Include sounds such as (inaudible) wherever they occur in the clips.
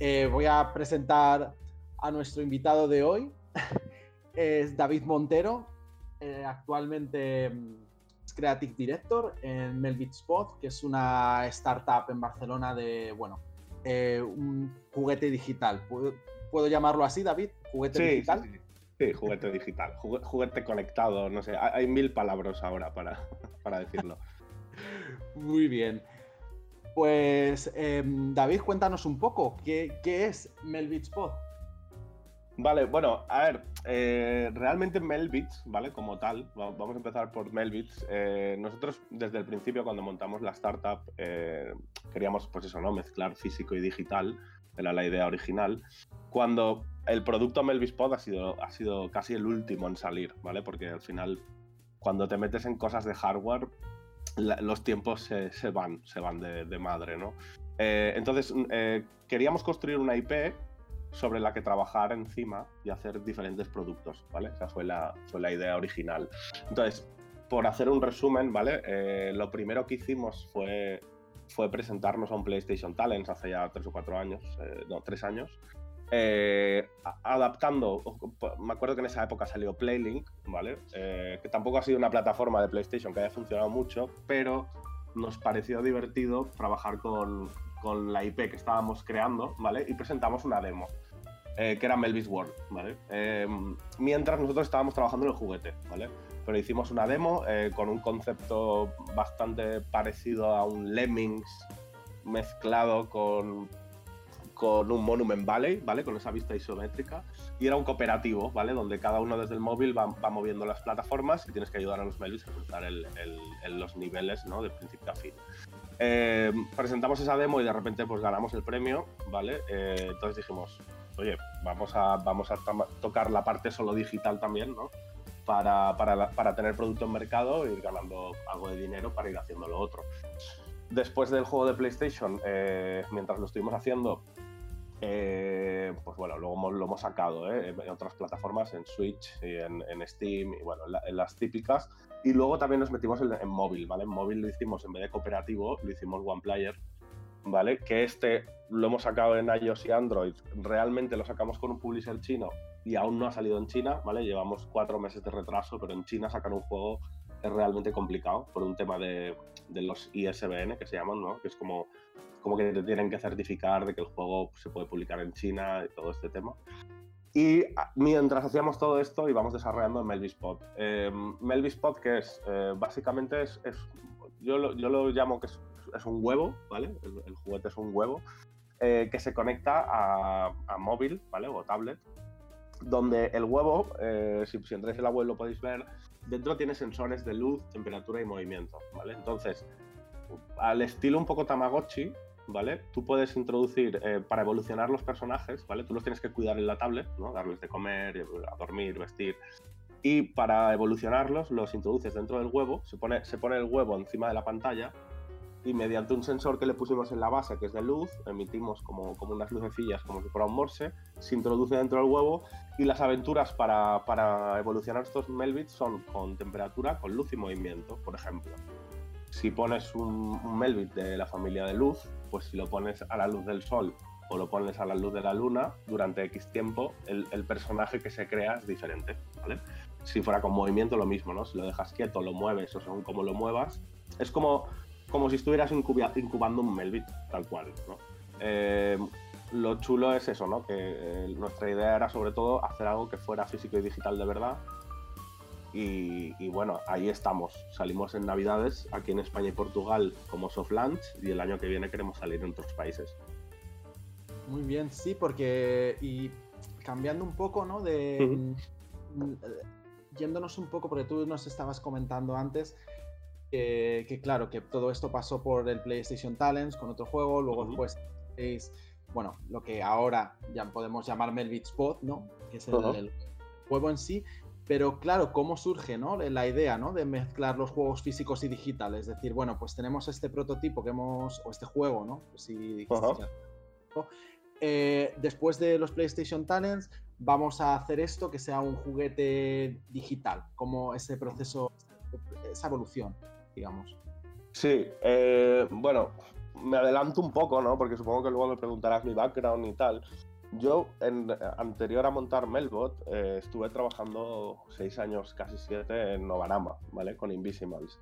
Eh, voy a presentar a nuestro invitado de hoy. (laughs) es David Montero, eh, actualmente mm, es Creative Director en Melbit Spot, que es una startup en Barcelona de, bueno, eh, un juguete digital. ¿Puedo, llamarlo así, David? ¿Juguete digital? Sí, sí. juguete digital, juguete conectado, no sé, hay mil palabras ahora para, (laughs) para decirlo. Muy bien. Pues em, David, cuéntanos un poco, ¿qué, es Melbit Spot? Vale, bueno, a ver, eh, realmente Melbits, ¿vale? Como tal, vamos a empezar por Melbits. Eh, nosotros desde el principio, cuando montamos la startup, eh, queríamos, pues eso, ¿no? Mezclar físico y digital, era la idea original. Cuando el producto Melbits Pod ha sido, ha sido casi el último en salir, ¿vale? Porque al final, cuando te metes en cosas de hardware, los tiempos se, van, se van de, madre, ¿no? Eh, entonces, eh, queríamos construir una IP sobre la que trabajar encima y hacer diferentes productos, ¿vale? Esa fue la, fue la idea original. Entonces, por hacer un resumen, ¿vale? Eh, lo primero que hicimos fue, fue presentarnos a un PlayStation Talents hace ya tres o cuatro años, no, tres años, eh, adaptando, me acuerdo que en esa época salió Playlink, ¿vale? Eh, que tampoco ha sido una plataforma de PlayStation que haya funcionado mucho, pero nos pareció divertido trabajar con, con la IP que estábamos creando, ¿vale? Y presentamos una demo, eh, que era Melvis World, ¿vale? mientras nosotros estábamos trabajando en el juguete, ¿vale? Pero hicimos una demo con un concepto bastante parecido a un Lemmings mezclado con con un Monument Valley, ¿vale? Con esa vista isométrica. Y era un cooperativo, ¿vale? Donde cada uno desde el móvil va, moviendo las plataformas y tienes que ayudar a los medios a cruzar los niveles, ¿no? De principio a fin. Eh, presentamos esa demo y de repente pues ganamos el premio, ¿vale? Eh, entonces dijimos, oye, vamos a, vamos a tocar la parte solo digital también, ¿no? Para, para, para tener producto en mercado e ir ganando algo de dinero para ir haciendo lo otro después del juego de PlayStation, eh, mientras lo estuvimos haciendo, eh, pues bueno, luego lo hemos sacado ¿eh? en otras plataformas, en Switch y en, Steam y bueno, en, las típicas. Y luego también nos metimos en, móvil, ¿vale? En móvil lo hicimos en vez de cooperativo, lo hicimos One Player, ¿vale? Que este lo hemos sacado en iOS y Android. Realmente lo sacamos con un publisher chino y aún no ha salido en China, ¿vale? Llevamos cuatro meses de retraso, pero en China sacar un juego es realmente complicado por un tema de, de, los ISBN que se llaman, ¿no? Que es como, como que te tienen que certificar de que el juego se puede publicar en China y todo este tema. Y mientras hacíamos todo esto íbamos desarrollando Melvispot. Eh, Melvispot, que es, eh, básicamente es, es yo, lo, yo, lo, llamo que es, es un huevo, ¿vale? El, juguete es un huevo eh, que se conecta a, a, móvil, ¿vale? O tablet donde el huevo, eh, si, si, entráis en la web lo podéis ver, dentro tiene sensores de luz, temperatura y movimiento, ¿vale? Entonces, al estilo un poco Tamagotchi, ¿vale? Tú puedes introducir, eh, para evolucionar los personajes, ¿vale? Tú los tienes que cuidar en la tablet, ¿no? Darles de comer, a dormir, vestir. Y para evolucionarlos, los introduces dentro del huevo, se pone, se pone el huevo encima de la pantalla y mediante un sensor que le pusimos en la base, que es de luz, emitimos como, como unas lucecillas, como si fuera un morse, se introduce dentro del huevo y las aventuras para, para evolucionar estos Melbits son con temperatura, con luz y movimiento, por ejemplo. Si pones un, un de la familia de luz, pues si lo pones a la luz del sol o lo pones a la luz de la luna, durante X tiempo el, el personaje que se crea es diferente, ¿vale? Si fuera con movimiento, lo mismo, ¿no? Si lo dejas quieto, lo mueves o según cómo lo muevas, es como como si estuvieras incubando un Melbit, tal cual, ¿no? Eh, lo chulo es eso, ¿no? Que eh, nuestra idea era sobre todo hacer algo que fuera físico y digital de verdad. Y, bueno, ahí estamos. Salimos en Navidades aquí en España y Portugal como soft launch y el año que viene queremos salir en otros países. Muy bien, sí, porque y cambiando un poco, ¿no? De mm, yéndonos un poco, porque tú nos estabas comentando antes que, claro, que todo esto pasó por el PlayStation Talents con otro juego, luego después es, bueno, lo que ahora ya podemos llamar Melvit Spot, ¿no? Que es el, juego en sí, pero claro, ¿cómo surge ¿no? la idea ¿no? de mezclar los juegos físicos y digitales? Es decir, bueno, pues tenemos este prototipo que hemos, o este juego, ¿no? Pues si eh, después de los PlayStation Talents, vamos a hacer esto que sea un juguete digital, como ese proceso, esa evolución digamos. Sí, eh, bueno, me adelanto un poco, ¿no? Porque supongo que luego me preguntarás mi background y tal. Yo, en, anterior a montar Melbot, eh, estuve trabajando seis años, casi siete, en Novarama, ¿vale? Con Invisimals.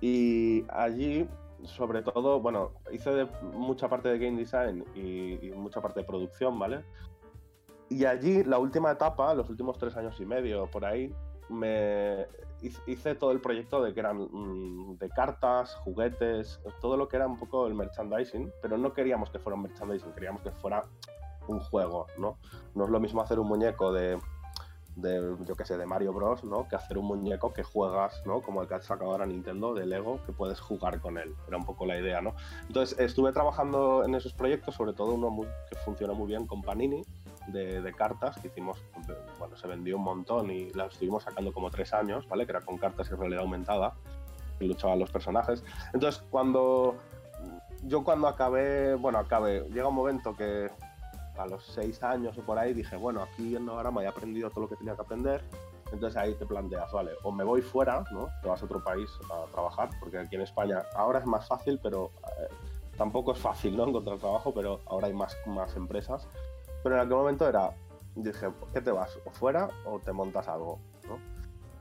Y allí, sobre todo, bueno, hice mucha parte de game design y, mucha parte de producción, ¿vale? Y allí, la última etapa, los últimos tres años y medio, por ahí, me hice todo el proyecto de que eran mm, de cartas, juguetes, todo lo que era un poco el merchandising, pero no queríamos que fuera un merchandising, queríamos que fuera un juego, ¿no? No es lo mismo hacer un muñeco de, de yo qué sé, de Mario Bros, ¿no? Que hacer un muñeco que juegas, ¿no? Como el que ha sacado ahora Nintendo de Lego, que puedes jugar con él. Era un poco la idea, ¿no? Entonces estuve trabajando en esos proyectos, sobre todo uno que funciona muy bien con Panini, de, cartas que hicimos, bueno, se vendió un montón y la estuvimos sacando como tres años, ¿vale? Que era con cartas y realidad aumentada, que luchaban los personajes. Entonces, cuando yo cuando acabé, bueno, acabé, llega un momento que a los seis años o por ahí dije, bueno, aquí en Novarama he aprendido todo lo que tenía que aprender. Entonces ahí te planteas, vale, o me voy fuera, ¿no? Te vas a otro país a trabajar, porque aquí en España ahora es más fácil, pero eh, tampoco es fácil, ¿no? Encontrar trabajo, pero ahora hay más, más empresas. Pero en aquel momento era, dije, ¿qué te vas? ¿O fuera o te montas algo? ¿no?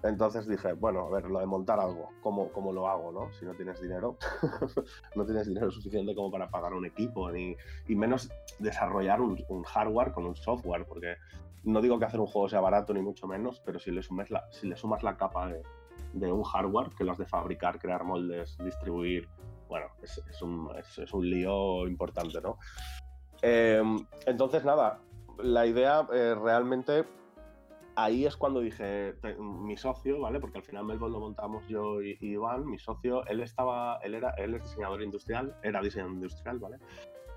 Entonces dije, bueno, a ver, lo de montar algo, ¿cómo, cómo lo hago, no? Si no tienes dinero, (laughs) no tienes dinero suficiente como para pagar un equipo, ni, y menos desarrollar un, hardware con un software, porque no digo que hacer un juego sea barato, ni mucho menos, pero si le, sumes la, si le sumas la capa de, de un hardware, que lo has de fabricar, crear moldes, distribuir, bueno, es, es, un, es, un, lío importante, ¿no? Eh, entonces, nada, la idea eh, realmente ahí es cuando dije, mi socio, ¿vale? Porque al final Melbourne lo montamos yo y, Iván, mi socio, él estaba, él era, él es diseñador industrial, era diseñador industrial, ¿vale?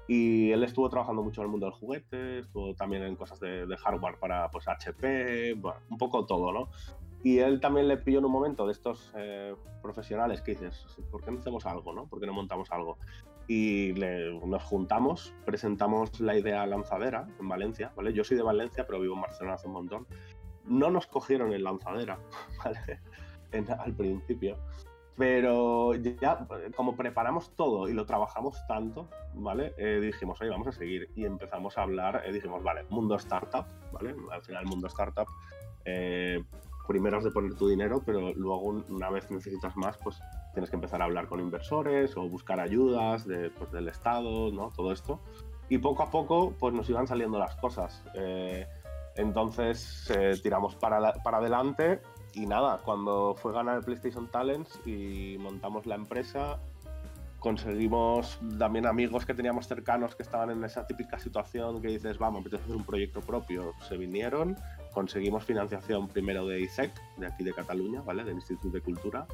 Y él estuvo trabajando mucho en el mundo del juguete, estuvo también en cosas de, hardware para pues HP, bueno, un poco todo, ¿no? Y él también le pilló en un momento de estos eh, profesionales que dices, ¿por qué no hacemos algo, no? ¿Por qué no montamos algo? Y nos juntamos, presentamos la idea lanzadera en Valencia, ¿vale? Yo soy de Valencia, pero vivo en Barcelona hace un montón no nos cogieron en lanzadera, (laughs) ¿vale? al principio. Pero ya, como preparamos todo y lo trabajamos tanto, ¿vale? Eh, dijimos, oye, vamos a seguir. Y empezamos a hablar, eh, dijimos, vale, mundo startup, ¿vale? Al final, mundo startup, eh, primero has de poner tu dinero, pero luego, una vez necesitas más, pues tienes que empezar a hablar con inversores o buscar ayudas de, pues, del Estado, ¿no? Todo esto. Y poco a poco, pues nos iban saliendo las cosas. Entonces eh, tiramos para, para adelante y nada, cuando fue ganar el PlayStation Talents y montamos la empresa, conseguimos también amigos que teníamos cercanos que estaban en esa típica situación que dices, vamos, apetece hacer un proyecto propio. Se vinieron, conseguimos financiación primero de ISEC, de aquí de Cataluña, ¿vale? Del Instituto de Cultura.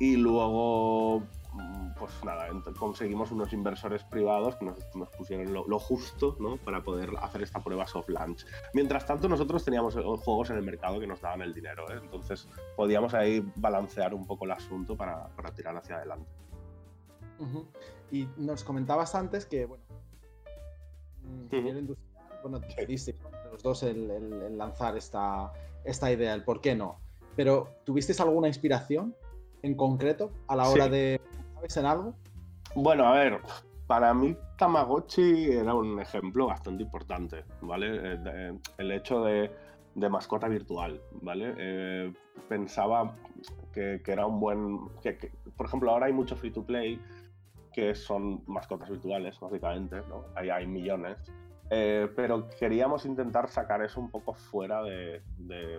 Y luego Mm, pues nada, conseguimos unos inversores privados que nos, pusieron lo, justo ¿no? para poder hacer esta prueba soft launch. Mientras tanto, nosotros teníamos juegos en el mercado que nos daban el dinero, ¿eh? entonces podíamos ahí balancear un poco el asunto para, para tirar hacia adelante. Y nos comentabas antes que, bueno, industrial, bueno, los dos el, lanzar esta, esta idea, el por qué no. Pero, ¿tuvisteis alguna inspiración en concreto a la hora de ¿Sabes en algo? Bueno, a ver, para mí Tamagotchi era un ejemplo bastante importante, ¿vale? Eh, el hecho de, mascota virtual, ¿vale? Eh, pensaba que, era un buen... Que, por ejemplo, ahora hay mucho free to play que son mascotas virtuales, básicamente, ¿no? Ahí hay millones. Eh, pero queríamos intentar sacar eso un poco fuera de,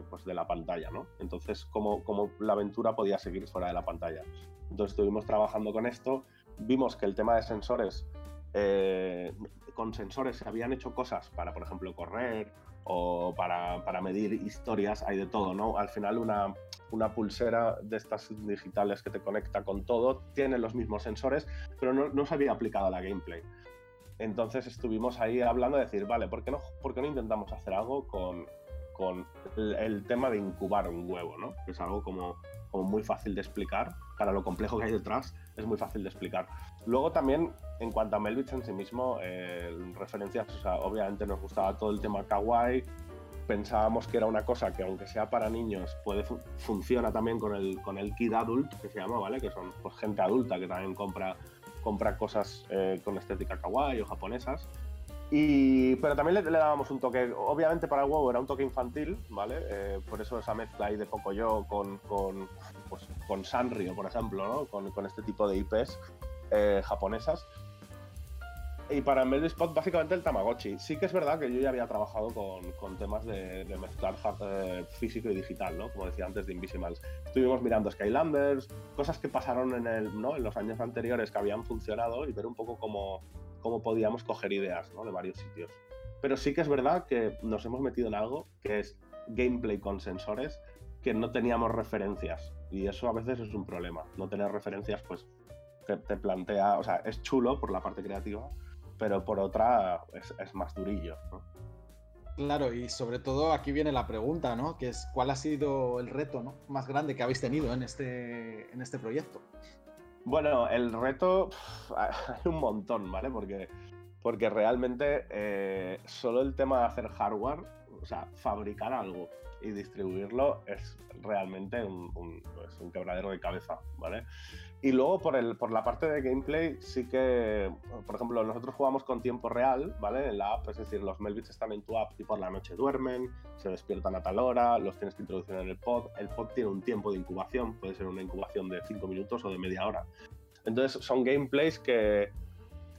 pues de la pantalla, ¿no? Entonces, como, como la aventura podía seguir fuera de la pantalla. Entonces estuvimos trabajando con esto, vimos que el tema de sensores, eh, con sensores se habían hecho cosas para, por ejemplo, correr o para, para, medir historias, hay de todo, ¿no? Al final una, una pulsera de estas digitales que te conecta con todo tiene los mismos sensores, pero no, no se había aplicado a la gameplay. Entonces estuvimos ahí hablando de decir, vale, ¿por qué no, por no intentamos hacer algo con, con el, tema de incubar un huevo, ¿no? Es algo como como muy fácil de explicar, para lo complejo que hay detrás, es muy fácil de explicar. Luego también, en cuanto a Melvich en sí mismo, eh, referencias, o sea, obviamente nos gustaba todo el tema kawaii, pensábamos que era una cosa que aunque sea para niños, puede funciona también con el, con el kid adult, que se llama, ¿vale? Que son pues, gente adulta que también compra compra cosas eh, con estética kawaii o japonesas. Y, pero también le, dábamos un toque, obviamente para el era un toque infantil, ¿vale? Eh, por eso esa mezcla ahí de Pocoyo con, con, pues, con Sanrio, por ejemplo, ¿no? Con, con este tipo de IPs eh, japonesas. Y para Melody Spot, básicamente el Tamagotchi. Sí que es verdad que yo ya había trabajado con, con temas de, de mezclar eh, físico y digital, ¿no? Como decía antes de Invisimals. Estuvimos mirando Skylanders, cosas que pasaron en, el, ¿no? en los años anteriores que habían funcionado y ver un poco cómo, cómo podíamos coger ideas ¿no? de varios sitios. Pero sí que es verdad que nos hemos metido en algo que es gameplay con sensores que no teníamos referencias. Y eso a veces es un problema. No tener referencias, pues te plantea, o sea, es chulo por la parte creativa, pero por otra es, es más durillo. ¿no? Claro, y sobre todo aquí viene la pregunta, ¿no? Que es cuál ha sido el reto ¿no? más grande que habéis tenido en este, en este proyecto. Bueno, el reto pff, hay un montón, ¿vale? Porque, porque realmente eh, solo el tema de hacer hardware, o sea, fabricar algo y distribuirlo es realmente un, un, pues un quebradero de cabeza, ¿vale? Y luego por, el, por la parte de gameplay, sí que, por ejemplo, nosotros jugamos con tiempo real, ¿vale? En la app, es decir, los Melbits están en tu app y por la noche duermen, se despiertan a tal hora, los tienes que introducir en el pod. El pod tiene un tiempo de incubación, puede ser una incubación de 5 minutos o de media hora. Entonces son gameplays que,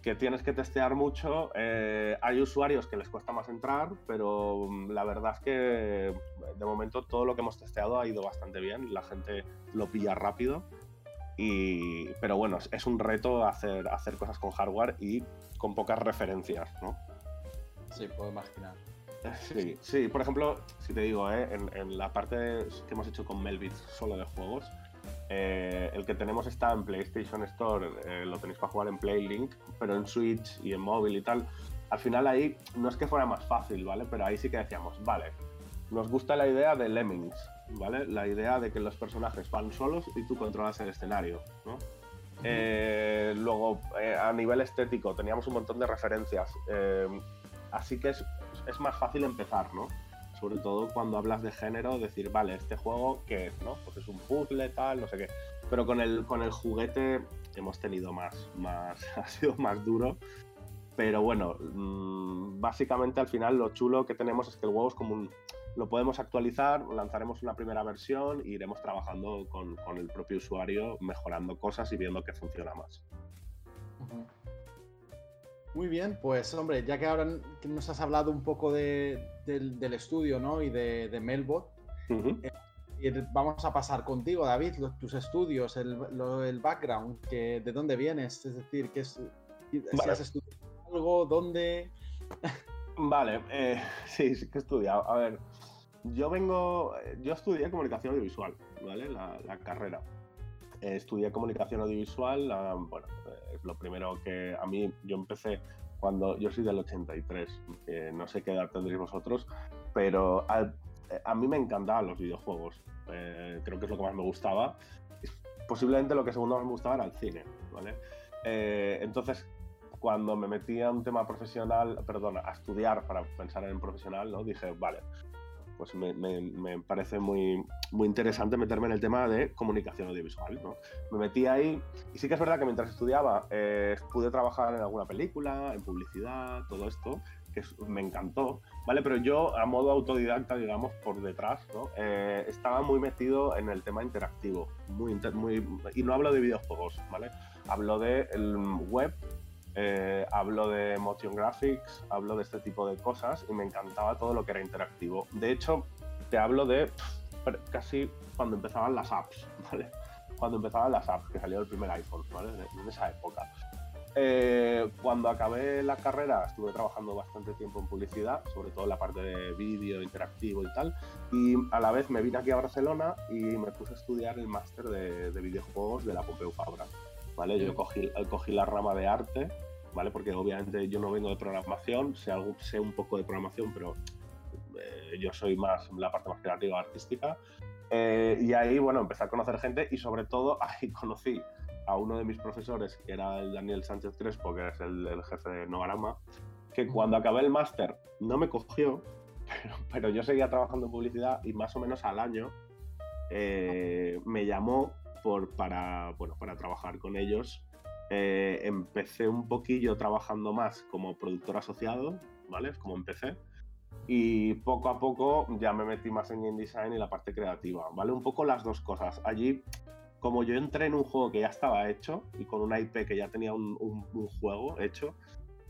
que tienes que testear mucho. Eh, hay usuarios que les cuesta más entrar, pero la verdad es que de momento todo lo que hemos testeado ha ido bastante bien. La gente lo pilla rápido. Y, pero bueno, es un reto hacer, hacer cosas con hardware y con pocas referencias, ¿no? Sí, puedo imaginar. (laughs) Sí, sí, por ejemplo, si te digo, ¿eh? en, en, la parte que hemos hecho con Melbits solo de juegos, eh, el que tenemos está en PlayStation Store, eh, lo tenéis para jugar en PlayLink, pero en Switch y en móvil y tal. Al final ahí no es que fuera más fácil, ¿vale? Pero ahí sí que decíamos, vale, nos gusta la idea de Lemmings, ¿vale? La idea de que los personajes van solos y tú controlas el escenario, ¿no? Eh, luego, eh, a nivel estético, teníamos un montón de referencias. Eh, así que es, es, más fácil empezar, ¿no? Sobre todo cuando hablas de género, decir, vale, este juego, ¿qué es, no? Pues es un puzzle, tal, no sé qué. Pero con el, con el juguete hemos tenido más, más, (laughs) ha sido más duro. Pero bueno, mmm, básicamente al final lo chulo que tenemos es que el juego es como un, lo podemos actualizar, lanzaremos una primera versión e iremos trabajando con, con, el propio usuario, mejorando cosas y viendo que funciona más. Uh -huh. Muy bien, pues hombre, ya que ahora nos has hablado un poco de, del, del, estudio ¿no? y de, de Melbot, uh -huh. eh, vamos a pasar contigo, David, los, tus estudios, el, lo, el background, que, de dónde vienes, es decir, que es, si has estudiado algo, dónde... Vale, eh, (laughs) sí, sí que he estudiado. A ver, yo vengo, yo estudié comunicación audiovisual, ¿vale? La, carrera. Eh, estudié comunicación audiovisual, bueno, eh, es lo primero que a mí, yo empecé cuando, yo soy del 83, eh, no sé qué edad tendréis vosotros, pero a, a mí me encantaban los videojuegos, eh, creo que es lo que más me gustaba. Posiblemente lo que segundo más me gustaba era el cine, ¿vale? Eh, entonces, cuando me metí a un tema profesional, perdón, a estudiar para pensar en profesional, ¿no? dije, vale, pues me, me, parece muy, muy interesante meterme en el tema de comunicación audiovisual. ¿no? Me metí ahí y sí que es verdad que mientras estudiaba eh, pude trabajar en alguna película, en publicidad, todo esto, que me encantó, ¿vale? Pero yo a modo autodidacta, digamos, por detrás, ¿no? Eh, estaba muy metido en el tema interactivo, muy, muy, y no hablo de videojuegos, ¿vale? Hablo de el web, eh, hablo de motion graphics, hablo de este tipo de cosas y me encantaba todo lo que era interactivo. De hecho, te hablo de pff, casi cuando empezaban las apps, (laughs) ¿vale? Cuando empezaban las apps, que salió el primer iPhone, ¿vale? En esa época. Eh, cuando acabé la carrera estuve trabajando bastante tiempo en publicidad, sobre todo en la parte de vídeo, interactivo y tal, y a la vez me vine aquí a Barcelona y me puse a estudiar el máster de, de videojuegos de la Pompeu Fabra. ¿vale? Yo cogí, cogí, la rama de arte, ¿vale? Porque obviamente yo no vengo de programación, sé, algo, sé un poco de programación, pero eh, yo soy más la parte más creativa, artística. Eh, y ahí, bueno, empecé a conocer gente y sobre todo (laughs) ahí conocí a uno de mis profesores, que era el Daniel Sánchez Crespo, que es el, el jefe de Novarama, que cuando acabé el máster no me cogió, (laughs) pero, pero, yo seguía trabajando en publicidad y más o menos al año eh, me llamó por, para, bueno, para trabajar con ellos eh, empecé un poquillo trabajando más como productor asociado, ¿vale? Es como empecé. Y poco a poco ya me metí más en game design y la parte creativa, ¿vale? Un poco las dos cosas. Allí, como yo entré en un juego que ya estaba hecho y con una IP que ya tenía un, un juego hecho,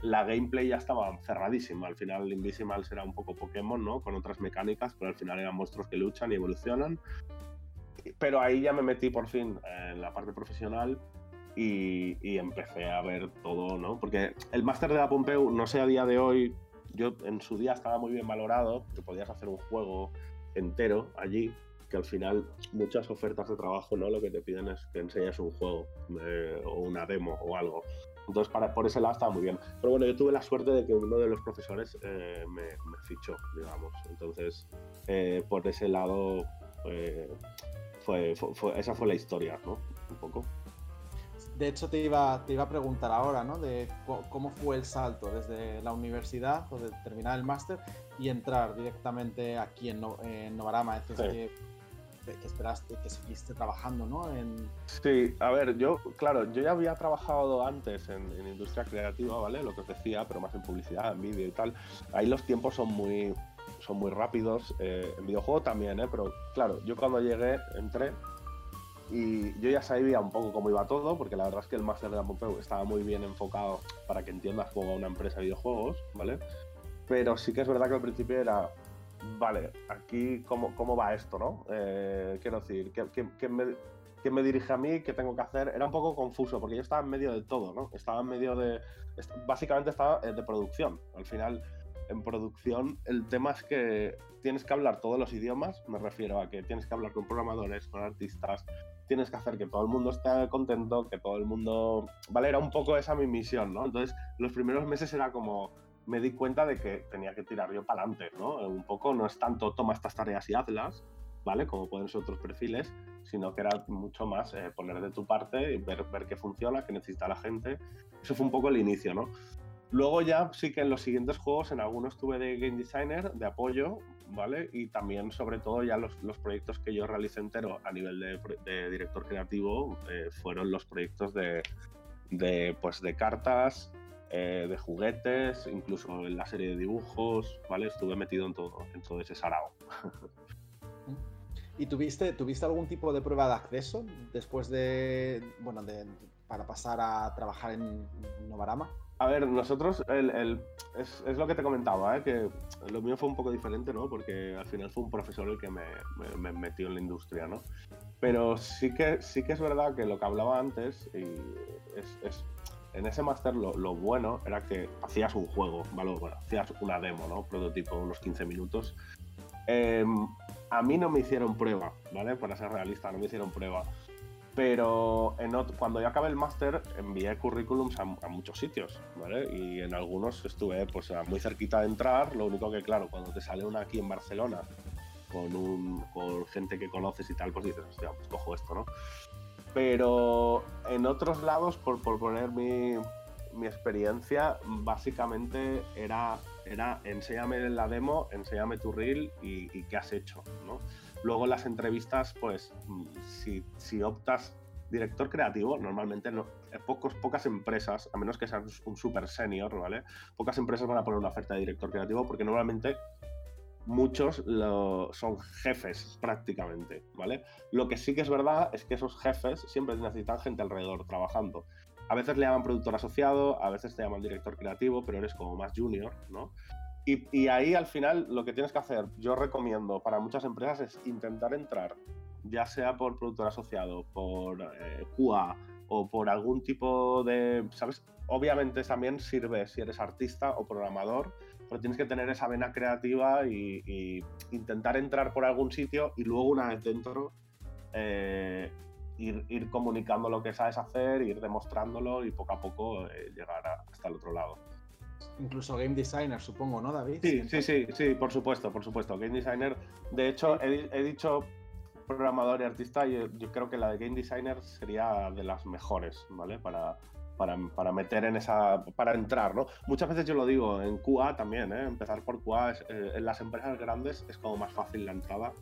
la gameplay ya estaba cerradísima. Al final, Invisimal será un poco Pokémon, ¿no? Con otras mecánicas, pero al final eran monstruos que luchan y evolucionan. Pero ahí ya me metí por fin en la parte profesional y, empecé a ver todo, ¿no? Porque el máster de la Pompeu, no sé a día de hoy, yo en su día estaba muy bien valorado, que podías hacer un juego entero allí, que al final muchas ofertas de trabajo, ¿no? Lo que te piden es que enseñes un juego eh, o una demo o algo. Entonces, para, por ese lado estaba muy bien. Pero bueno, yo tuve la suerte de que uno de los profesores eh, me, fichó, digamos. Entonces, eh, por ese lado, fue, esa fue la historia, ¿no? Un poco. De hecho, te iba, te iba a preguntar ahora, ¿no? De cómo fue el salto desde la universidad o de terminar el máster y entrar directamente aquí en, Novarama. Es decir, que, esperaste, que seguiste trabajando, ¿no? En... Sí, a ver, yo, claro, yo ya había trabajado antes en, industria creativa, ¿vale? Lo que os decía, pero más en publicidad, en vídeo y tal. Ahí los tiempos son muy, son muy rápidos. Eh, en videojuego también, ¿eh? Pero claro, yo cuando llegué, entré y yo ya sabía un poco cómo iba todo, porque la verdad es que el máster de la Pompeu estaba muy bien enfocado para que entiendas cómo una empresa de videojuegos, ¿vale? Pero sí que es verdad que al principio era, vale, aquí cómo, cómo va esto, ¿no? Eh, quiero decir, ¿qué, me, me, dirige a mí? ¿Qué tengo que hacer? Era un poco confuso, porque yo estaba en medio de todo, ¿no? Estaba en medio de... Básicamente estaba eh, de producción. Al final en producción el tema es que tienes que hablar todos los idiomas, me refiero a que tienes que hablar con programadores, con artistas, tienes que hacer que todo el mundo esté contento, que todo el mundo... Vale, era un poco esa mi misión, ¿no? Entonces, los primeros meses era como, me di cuenta de que tenía que tirar yo para adelante, ¿no? Un poco no es tanto toma estas tareas y hazlas, ¿vale? Como pueden ser otros perfiles, sino que era mucho más eh, poner de tu parte y ver, ver qué funciona, qué necesita la gente. Eso fue un poco el inicio, ¿no? Luego ya sí que en los siguientes juegos, en algunos tuve de game designer, de apoyo, Y también, sobre todo, ya los, los proyectos que yo realicé entero a nivel de, director creativo eh, fueron los proyectos de, de, pues, de cartas, eh, de juguetes, incluso en la serie de dibujos, ¿vale? Estuve metido en todo, en todo ese sarao. ¿Y tuviste, tuviste algún tipo de prueba de acceso después de, bueno, de, para pasar a trabajar en Novarama? A ver, nosotros, el, es, lo que te comentaba, ¿eh? que lo mío fue un poco diferente, ¿no? Porque al final fue un profesor el que me, metió en la industria, ¿no? Pero sí que, sí que es verdad que lo que hablaba antes, y es, en ese máster lo, bueno era que hacías un juego, ¿vale? Bueno, hacías una demo, ¿no? Prototipo, unos 15 minutos. Em, a mí no me hicieron prueba, ¿vale? Para ser realista, no me hicieron prueba. Pero cuando yo acabé el máster envié currículums a, muchos sitios, ¿vale? Y en algunos estuve pues muy cerquita de entrar, lo único que claro, cuando te sale una aquí en Barcelona con, un, con gente que conoces y tal, pues dices, hostia, pues cojo esto, ¿no? Pero en otros lados, por, poner mi, mi, experiencia, básicamente era, era enséñame la demo, enséñame tu reel y, y qué has hecho, ¿no? Luego las entrevistas, pues mm, si, optas director creativo, normalmente no, eh, pocos, pocas empresas, a menos que seas un super senior, ¿vale? Pocas empresas van a poner una oferta de director creativo porque normalmente muchos son jefes prácticamente, ¿vale? Lo que sí que es verdad es que esos jefes siempre necesitan gente alrededor trabajando. A veces le llaman productor asociado, a veces te llaman director creativo, pero eres como más junior, ¿no? Y, ahí al final lo que tienes que hacer, yo recomiendo para muchas empresas es intentar entrar, ya sea por productor asociado, por eh, QA o por algún tipo de, ¿sabes? Obviamente también sirve si eres artista o programador, pero tienes que tener esa vena creativa y, intentar entrar por algún sitio y luego una vez dentro eh, ir, ir, comunicando lo que sabes hacer, ir demostrándolo y poco a poco eh, llegar hasta el otro lado incluso game designer, supongo, ¿no, David? Sí, sí, sí, sí, por supuesto, por supuesto. Game designer, de hecho, he, dicho programador y artista y yo creo que la de game designer sería de las mejores, ¿vale? Para, para, meter en esa, para entrar, ¿no? Muchas veces yo lo digo, en QA también, ¿eh? Empezar por QA, eh, en las empresas grandes es como más fácil la entrada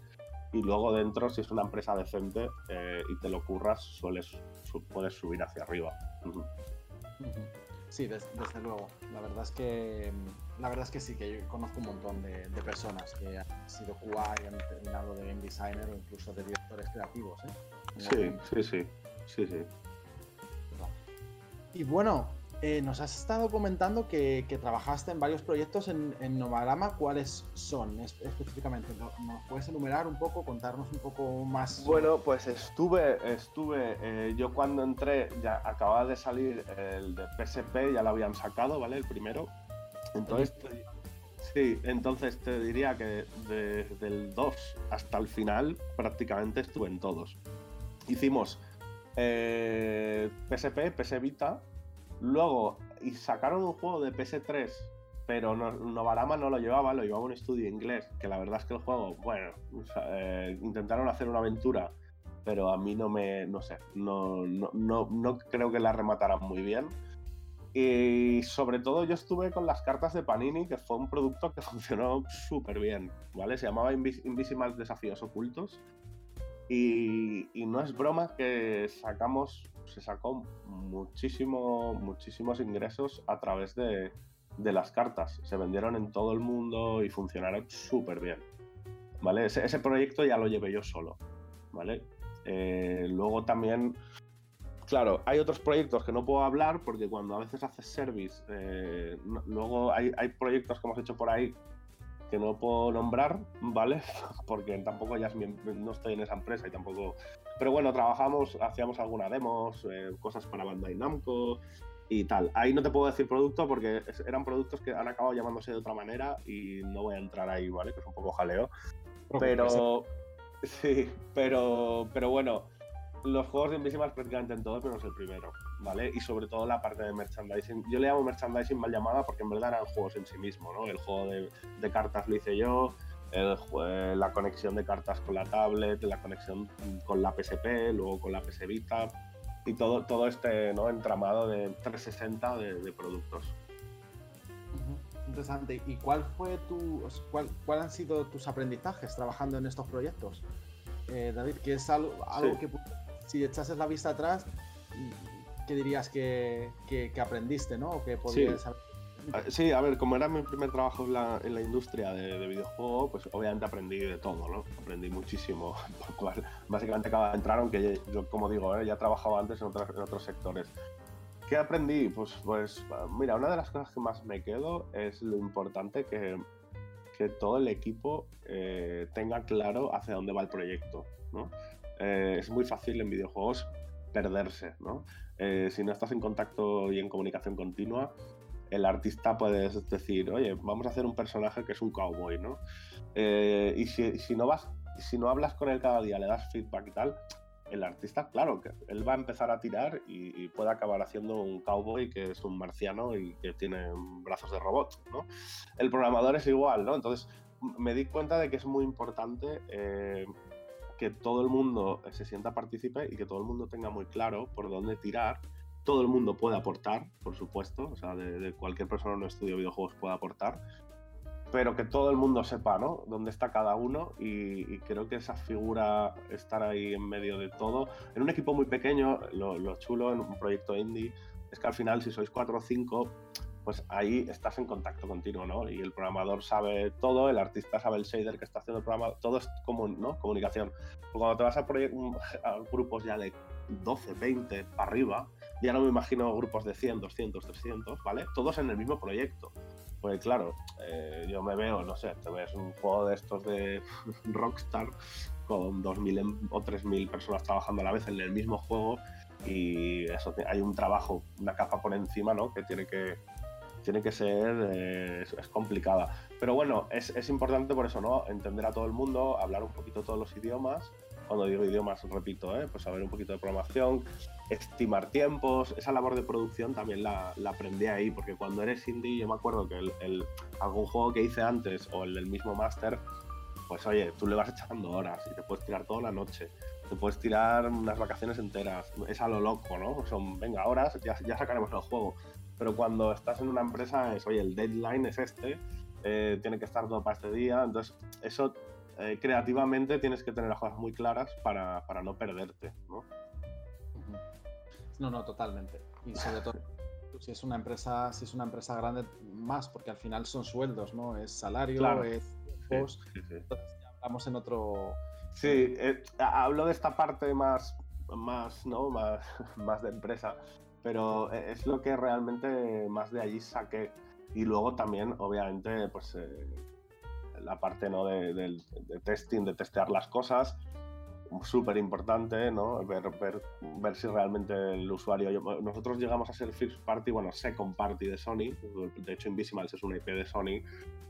y luego dentro, si es una empresa decente eh, y te lo curras, sueles, puedes subir hacia arriba. Sí, desde, luego. La verdad es que la verdad es que sí, que yo conozco un montón de, personas que han sido QA y han terminado de game designer o incluso de directores creativos. ¿eh? Sí, sí, sí, sí, sí. Y bueno, eh, nos has estado comentando que, trabajaste en varios proyectos en, en Novarama. ¿Cuáles son específicamente? ¿Nos puedes enumerar un poco, contarnos un poco más? Bueno, pues estuve, estuve, eh, yo cuando entré, ya acababa de salir el de PSP, ya lo habían sacado, ¿vale? El primero. Entonces, sí, entonces te diría que desde el 2 hasta el final prácticamente estuve en todos. Hicimos eh, PSP, PS Vita, Luego, y sacaron un juego de PS3, pero Novarama no lo llevaba, lo llevaba un estudio inglés, que la verdad es que el juego, bueno, eh, intentaron hacer una aventura, pero a mí no me, no sé, no, no, creo que la remataran muy bien. Y sobre todo yo estuve con las cartas de Panini, que fue un producto que (laughs) funcionó súper bien, ¿vale? Se llamaba Invisibles Desafíos Ocultos. Y, no es broma que sacamos se sacó muchísimo, muchísimos ingresos a través de, las cartas. Se vendieron en todo el mundo y funcionaron súper bien. ¿Vale? Ese, proyecto ya lo llevé yo solo. ¿Vale? Eh, luego también, claro, hay otros proyectos que no puedo hablar porque cuando a veces haces service, eh, luego hay, hay proyectos que hemos hecho por ahí que no puedo nombrar, ¿vale? (laughs) Porque tampoco ya no estoy en esa empresa y tampoco... Pero bueno, trabajamos, hacíamos algunas demos, eh, cosas para Bandai Namco y tal. Ahí no te puedo decir producto porque eran productos que han acabado llamándose de otra manera y no voy a entrar ahí, ¿vale? Que es un poco jaleo. Pero... (laughs) Sí, pero, pero bueno, los juegos de Invisibles prácticamente en todo, pero es el primero, ¿vale? Y sobre todo la parte de merchandising. Yo le llamo merchandising mal llamada porque en verdad eran juegos en sí mismo, ¿no? El juego de, cartas lo hice yo, el, la conexión de cartas con la tablet, la conexión con la PSP, luego con la PS Vita y todo, todo este ¿no? entramado de 360 de, productos. Interesante. ¿Y cuál fue tu, cuál, cuál han sido tus aprendizajes trabajando en estos proyectos? Eh, David, que es algo, algo que si echases la vista atrás, ¿qué dirías que, aprendiste, ¿no? O que podías sí. A ver, como era mi primer trabajo en la, industria de, de, videojuego, pues obviamente aprendí de todo, ¿no? Aprendí muchísimo. (laughs) Básicamente acaba de entrar, aunque yo, como digo, ¿eh? ya trabajaba antes en, en otros sectores. ¿Qué aprendí? Pues, pues, mira, una de las cosas que más me quedo es lo importante que, que todo el equipo eh, tenga claro hacia dónde va el proyecto, ¿no? Eh, es muy fácil en videojuegos perderse, ¿no? Eh, si no estás en contacto y en comunicación continua, el artista puede decir, oye, vamos a hacer un personaje que es un cowboy, ¿no? Eh, y si, no vas, si no hablas con él cada día, le das feedback y tal, el artista, claro, que él va a empezar a tirar y, puede acabar haciendo un cowboy que es un marciano y que tiene brazos de robot, ¿no? El programador es igual, ¿no? Entonces me di cuenta de que es muy importante que todo el mundo se sienta partícipe y que todo el mundo tenga muy claro por dónde tirar. Todo el mundo puede aportar, por supuesto, o sea, de, cualquier persona en un estudio de videojuegos puede aportar, pero que todo el mundo sepa, ¿no? Dónde está cada uno y, creo que esa figura, estar ahí en medio de todo, en un equipo muy pequeño, lo, lo chulo en un proyecto indie es que al final si sois cuatro o cinco, pues ahí estás en contacto continuo, ¿no? Y el programador sabe todo, el artista sabe el shader que está haciendo el programa, todo es como, ¿no? Comunicación. cuando te vas a, a, grupos ya de 12, 20 para arriba, ya no me imagino grupos de 100, 200, 300, ¿vale? Todos en el mismo proyecto. Pues claro, eh, yo me veo, no sé, te ves un juego de estos de (laughs) Rockstar con 2.000 o 3.000 personas trabajando a la vez en el mismo juego y eso hay un trabajo, una capa por encima, ¿no? Que tiene que, tiene que ser, eh, es, complicada. Pero bueno, es, es, importante por eso, ¿no? Entender a todo el mundo, hablar un poquito todos los idiomas. Cuando digo idiomas, repito, ¿eh? pues saber un poquito de programación, estimar tiempos. Esa labor de producción también la, aprendí ahí, porque cuando eres indie, yo me acuerdo que el, algún juego que hice antes o el del mismo máster, pues oye, tú le vas echando horas y te puedes tirar toda la noche te puedes tirar unas vacaciones enteras. Es a lo loco, ¿no? Son, venga, horas, ya, ya sacaremos el juego pero cuando estás en una empresa es, oye, el deadline es este, eh, tiene que estar todo para este día, entonces eso eh, creativamente tienes que tener las cosas muy claras para, para no perderte, ¿no? No, no, totalmente. Y sobre todo, Si es una empresa, si es una empresa grande, más, porque al final son sueldos, ¿no? Es salario, es tiempos. Entonces ya hablamos en otro. Sí, eh, hablo de esta parte más, más, ¿no? Más, (laughs) más de empresa, pero es lo que realmente más de allí saqué. Y luego también, obviamente, pues eh, la parte ¿no? de, de, testing, de testear las cosas, súper importante, ¿no? Ver, ver, ver, si realmente el usuario... nosotros llegamos a ser first party, bueno, second party de Sony, de hecho Invisimals es una IP de Sony,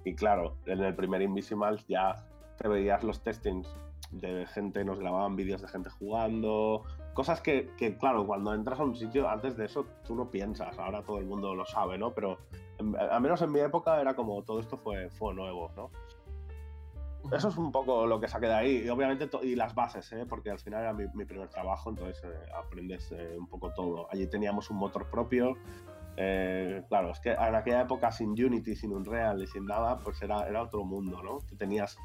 y claro, en el primer Invisimals ya te veías los testings de gente, nos grababan vídeos de gente jugando, cosas que, que, claro, cuando entras a un sitio, antes de eso tú no piensas, ahora todo el mundo lo sabe, ¿no? Pero al menos en mi época era como todo esto fue, fue nuevo, ¿no? Eso es un poco lo que saqué de ahí. Y obviamente, y las bases, ¿eh? porque al final era mi, primer trabajo, entonces eh, aprendes eh, un poco todo. Allí teníamos un motor propio. claro, es que en aquella época sin Unity, sin Unreal y sin nada, pues era, era otro mundo, ¿no? tenías.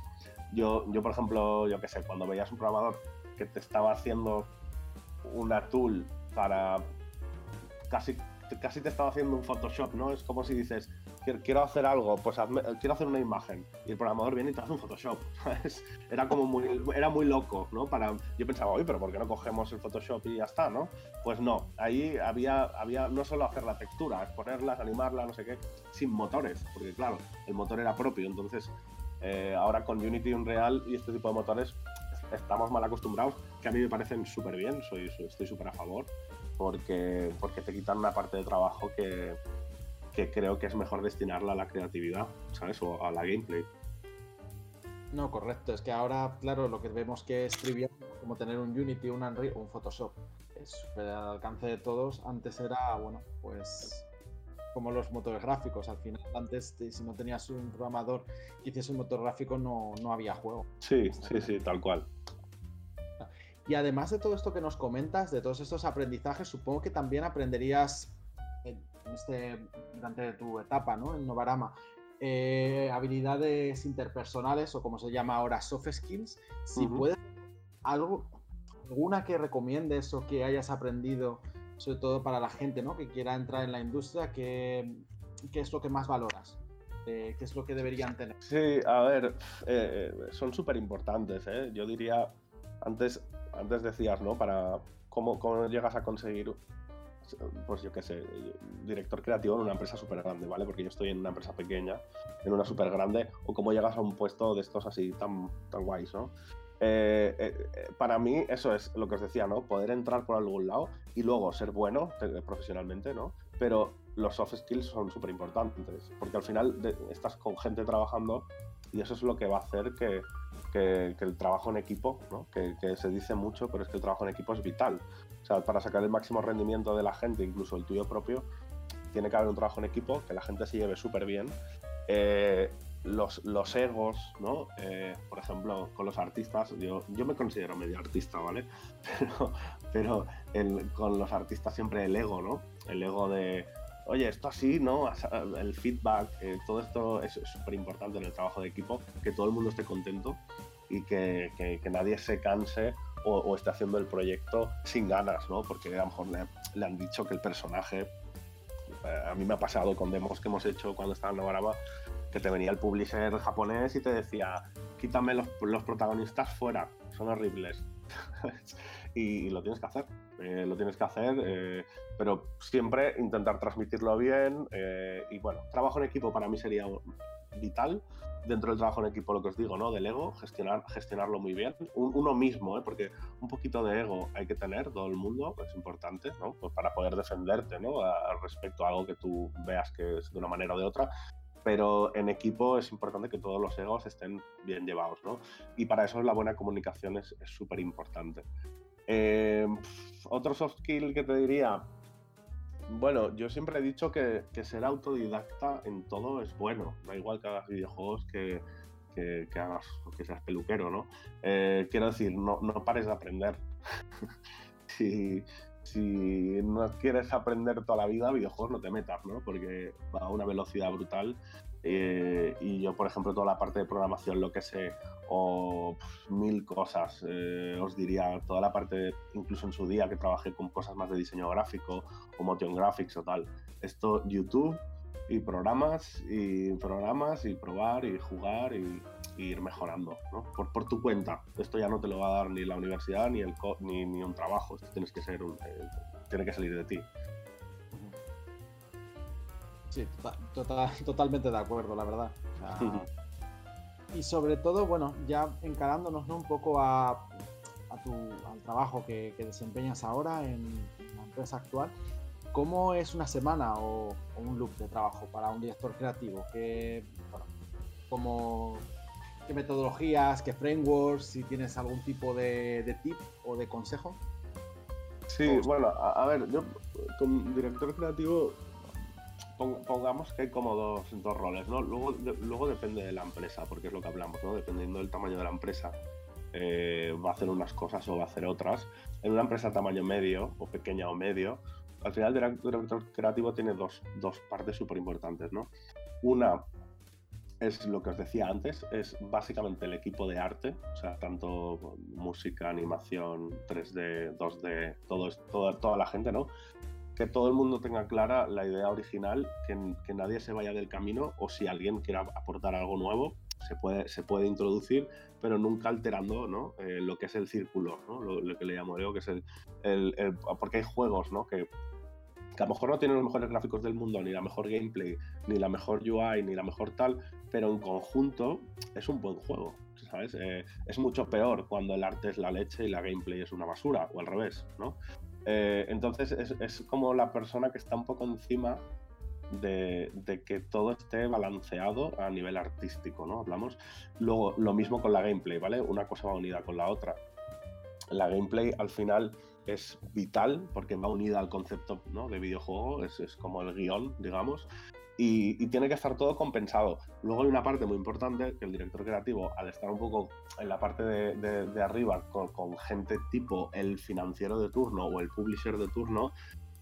Yo, yo, por ejemplo, yo qué sé, cuando veías un programador que te estaba haciendo una tool para casi, casi te estaba haciendo un Photoshop, ¿no? Es como si dices, quiero hacer algo, pues quiero hacer una imagen. Y el programador viene y te hace un Photoshop. (laughs) Era como muy, era muy loco, ¿no? Yo pensaba, oye, pero ¿por qué no cogemos el Photoshop y ya está, no? Pues no, ahí había, había no solo hacer la textura, es ponerlas, animarla, no sé qué, sin motores, porque claro, el motor era propio. Entonces, eh, ahora con Unity, Unreal y este tipo de motores estamos mal acostumbrados, que a mí me parecen súper bien, soy, estoy súper a favor, porque, porque te quitan una parte de trabajo que, que creo que es mejor destinarla a la creatividad, ¿sabes? O a la gameplay. No, correcto. Es que ahora, claro, lo que vemos que es trivial, como tener un Unity, un Unreal o un Photoshop. Es al alcance de todos. Antes era, bueno, pues como los motores gráficos. Al final, antes, si no tenías un programador que hiciese un motor gráfico, no, no había juego. Sí, sí, sí, tal cual. Y además de todo esto que nos comentas, de todos estos aprendizajes, supongo que también aprenderías en este, durante tu etapa ¿no? en Novarama, eh, habilidades interpersonales o como se llama ahora soft skills, si puedes algo, alguna que recomiendes o que hayas aprendido, sobre todo para la gente ¿no? que quiera entrar en la industria, ¿qué, qué es lo que más valoras? Eh, ¿Qué es lo que deberían tener? Sí, a ver, eh, son súper importantes. Yo diría, antes, antes decías, ¿no? Para cómo, cómo llegas a conseguir pues yo qué sé, director creativo en una empresa súper grande, ¿vale? Porque yo estoy en una empresa pequeña, en una súper grande, o cómo llegas a un puesto de estos así tan, tan guays, ¿no? Eh, eh, eh, para mí eso es lo que os decía, ¿no? Poder entrar por algún lado y luego ser bueno profesionalmente, ¿no? Pero los soft skills son súper importantes, porque al final estás con gente trabajando y eso es lo que va a hacer que, que, el trabajo en equipo, ¿no? que, que, se dice mucho, pero es que el trabajo en equipo es vital. O sea, para sacar el máximo rendimiento de la gente, incluso el tuyo propio, tiene que haber un trabajo en equipo, que la gente se lleve súper bien. Eh, los, los, egos, ¿no? Eh, por ejemplo, con los artistas, yo, yo me considero medio artista, ¿vale? (laughs) Pero, pero con los artistas siempre el ego, ¿no? El ego de, oye, esto así, ¿no? El feedback, eh, todo esto es súper importante en el trabajo de equipo, que todo el mundo esté contento y que, que, que nadie se canse o, esté haciendo el proyecto sin ganas, ¿no? Porque a lo mejor le, han dicho que el personaje, eh, a mí me ha pasado con demos que hemos hecho cuando estaba en Novarama, que te venía el publisher japonés y te decía, quítame los, los protagonistas fuera, son horribles. (laughs) y, lo tienes que hacer, eh, lo tienes que hacer, eh, pero siempre intentar transmitirlo bien. y bueno, trabajo en equipo para mí sería vital dentro del trabajo en equipo, lo que os digo, ¿no? Del ego, gestionar, gestionarlo muy bien. uno mismo, ¿eh? Porque un poquito de ego hay que tener, todo el mundo, es importante, ¿no? Pues para poder defenderte, ¿no? Al respecto a algo que tú veas que es de una manera o de otra. Pero en equipo es importante que todos los egos estén bien llevados, ¿no? Y para eso la buena comunicación es súper importante. Eh, otro soft skill que te diría, bueno, yo siempre he dicho que, ser autodidacta en todo es bueno. Da igual que hagas videojuegos que, que, hagas que seas peluquero, ¿no? Eh, quiero decir, no, no, pares de aprender. (laughs) si, si no quieres aprender toda la vida, videojuegos no te metas, ¿no? Porque va a una velocidad brutal. Eh, y yo, por ejemplo, toda la parte de programación, lo que sé, o mil cosas, eh, os diría, toda la parte, incluso en su día que trabajé con cosas más de diseño gráfico o motion graphics o tal. Esto, YouTube y programas y programas y probar y jugar y, ir mejorando, ¿no? Por, por, tu cuenta. Esto ya no te lo va a dar ni la universidad ni, el ni, ni un trabajo. Esto tienes que ser un, eh, tiene que salir de ti. Sí, tota-, (laughs) totalmente de acuerdo, la verdad. y sobre todo, bueno, ya encarándonos ¿no? un poco a, a tu, al trabajo que, que, desempeñas ahora en, la empresa actual, ¿cómo es una semana o, o, un look de trabajo para un director creativo? Bueno, como qué metodologías, qué frameworks, si tienes algún tipo de, tip o de consejo. Sí, bueno, a, ver, yo como director creativo pongamos que hay como dos, dos roles, ¿no? Luego, luego depende de la empresa, porque es lo que hablamos, ¿no? Dependiendo del tamaño de la empresa, eh, va a hacer unas cosas o va a hacer otras. En una empresa tamaño medio o pequeña o medio, al final el director creativo tiene dos, dos partes súper importantes, ¿no? Una es lo que os decía antes, es básicamente el equipo de arte, o sea, tanto música, animación, 3D, 2D, todo, toda, toda la gente, ¿no? Que todo el mundo tenga clara la idea original, que, nadie se vaya del camino o si alguien quiera aportar algo nuevo, se puede, se puede introducir, pero nunca alterando ¿no? Eh, lo que es el círculo, ¿no? lo, que le llamo yo, que es el, el, el, Porque hay juegos ¿no? que que a lo mejor no tienen los mejores gráficos del mundo, ni la mejor gameplay, ni la mejor UI, ni la mejor tal, pero en conjunto es un buen juego. ¿sabes? Eh, es mucho peor cuando el arte es la leche y la gameplay es una basura, o al revés, ¿no? Eh, entonces es, como la persona que está un poco encima de, de, que todo esté balanceado a nivel artístico, ¿no? Hablamos. Luego, lo mismo con la gameplay, ¿vale? Una cosa va unida con la otra. La gameplay al final es vital porque va unida al concepto ¿no? de videojuego, es, es, como el guion, digamos, y, y, tiene que estar todo compensado. Luego hay una parte muy importante que el director creativo, al estar un poco en la parte de, de, de arriba con, con, gente tipo el financiero de turno o el publisher de turno,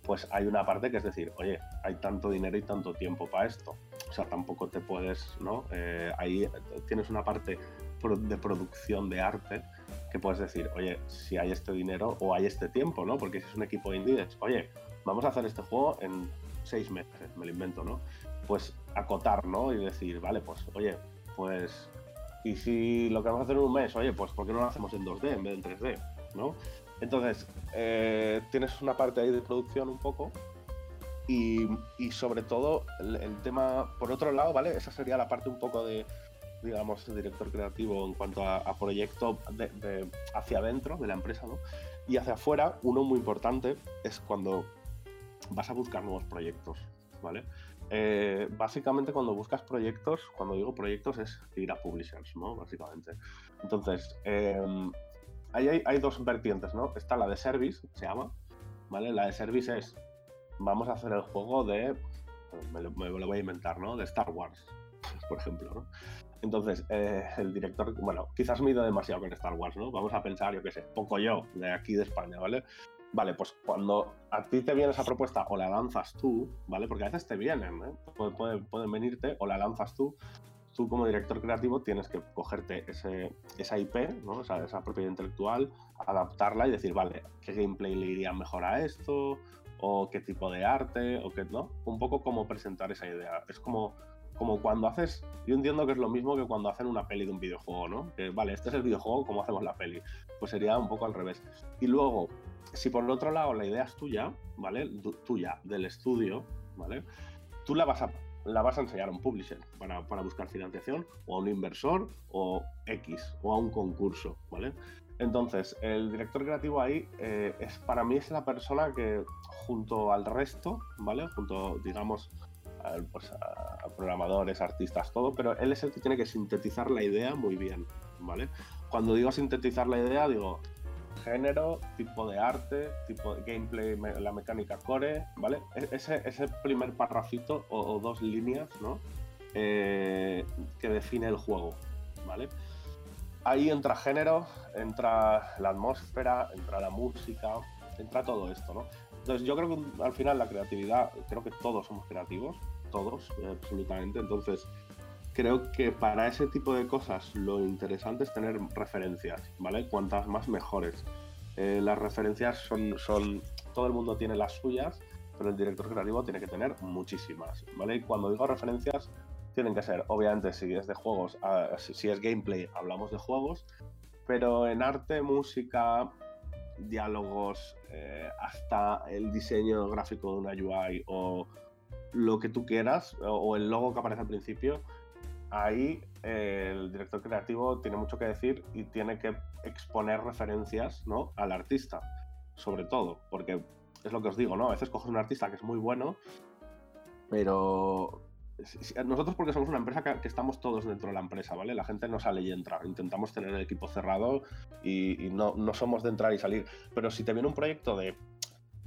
pues hay una parte que es decir, oye, hay tanto dinero y tanto tiempo para esto. O sea, tampoco te puedes, ¿no? Eh, ahí tienes una parte de producción de arte que puedes decir, oye, si hay este dinero o hay este tiempo, ¿no? Porque si es un equipo indie, oye, vamos a hacer este juego en seis meses, me lo invento, ¿no? Pues acotar, ¿no? Y decir, vale, pues, oye, pues, y si lo que vamos a hacer en un mes, oye, pues, ¿por qué no lo hacemos en 2D en vez de en 3D, ¿no? Entonces, eh, tienes una parte ahí de producción un poco y, y sobre todo el, tema, por otro lado, ¿vale? Esa sería la parte un poco de, digamos, director creativo en cuanto a, proyecto de, de hacia adentro de la empresa, ¿no? Y hacia afuera, uno muy importante es cuando vas a buscar nuevos proyectos, ¿vale? Eh, básicamente cuando buscas proyectos, cuando digo proyectos es ir a publishers, ¿no? Básicamente. Entonces, ahí hay, dos vertientes, ¿no? Está la de service, se llama, ¿vale? La de service es, vamos a hacer el juego de, me lo, me lo voy a inventar, ¿no? De Star Wars, (laughs) por ejemplo, ¿no? Entonces, eh, el director, bueno, quizás me he ido demasiado con Star Wars, ¿no? Vamos a pensar, yo qué sé, poco yo, de aquí de España, ¿vale? Vale, pues cuando a ti te viene esa propuesta o la lanzas tú, ¿vale? Porque a veces te vienen, ¿eh? pueden, pueden venirte o la lanzas tú, tú como director creativo tienes que cogerte ese, esa IP, ¿no? esa, esa, propiedad intelectual, adaptarla y decir, vale, ¿qué gameplay le iría mejor a esto? ¿O qué tipo de arte? ¿O qué, no? Un poco cómo presentar esa idea. Es como como cuando haces, yo entiendo que es lo mismo que cuando hacen una peli de un videojuego, ¿no? Que vale, este es el videojuego, ¿cómo hacemos la peli? Pues sería un poco al revés. Y luego, si por el otro lado la idea es tuya, ¿vale? tuya, del estudio, ¿vale? Tú la vas a, la vas a enseñar a un publisher para, para buscar financiación, o a un inversor, o X, o a un concurso, ¿vale? Entonces, el director creativo ahí eh, es para mí es la persona que junto al resto, ¿vale? Junto, digamos, pues, a, programadores, artistas, todo, pero él es el que tiene que sintetizar la idea muy bien, ¿vale? Cuando digo sintetizar la idea, digo género, tipo de arte, tipo de gameplay, me, la mecánica core, ¿vale? E, ese, ese primer parrafito o, o dos líneas, ¿no? Eh, que define el juego, ¿vale? Ahí entra género, entra la atmósfera, entra la música, entra todo esto, ¿no? Entonces yo creo que al final la creatividad, creo que todos somos creativos, todos, eh, absolutamente. Entonces creo que para ese tipo de cosas lo interesante es tener referencias, ¿vale? Cuantas más mejores. Eh, las referencias son, son, todo el mundo tiene las suyas, pero el director creativo tiene que tener muchísimas, ¿vale? Y cuando digo referencias, tienen que ser, obviamente, si es de juegos, ah, si es gameplay, hablamos de juegos, pero en arte, música, diálogos, eh, hasta el diseño gráfico de una UI o lo que tú quieras, o el logo que aparece al principio, ahí el director creativo tiene mucho que decir y tiene que exponer referencias ¿no? al artista, sobre todo, porque es lo que os digo, ¿no? A veces coges un artista que es muy bueno, pero nosotros porque somos una empresa que, estamos todos dentro de la empresa, ¿vale? La gente no sale y entra, intentamos tener el equipo cerrado y, no, no somos de entrar y salir, pero si te viene un proyecto de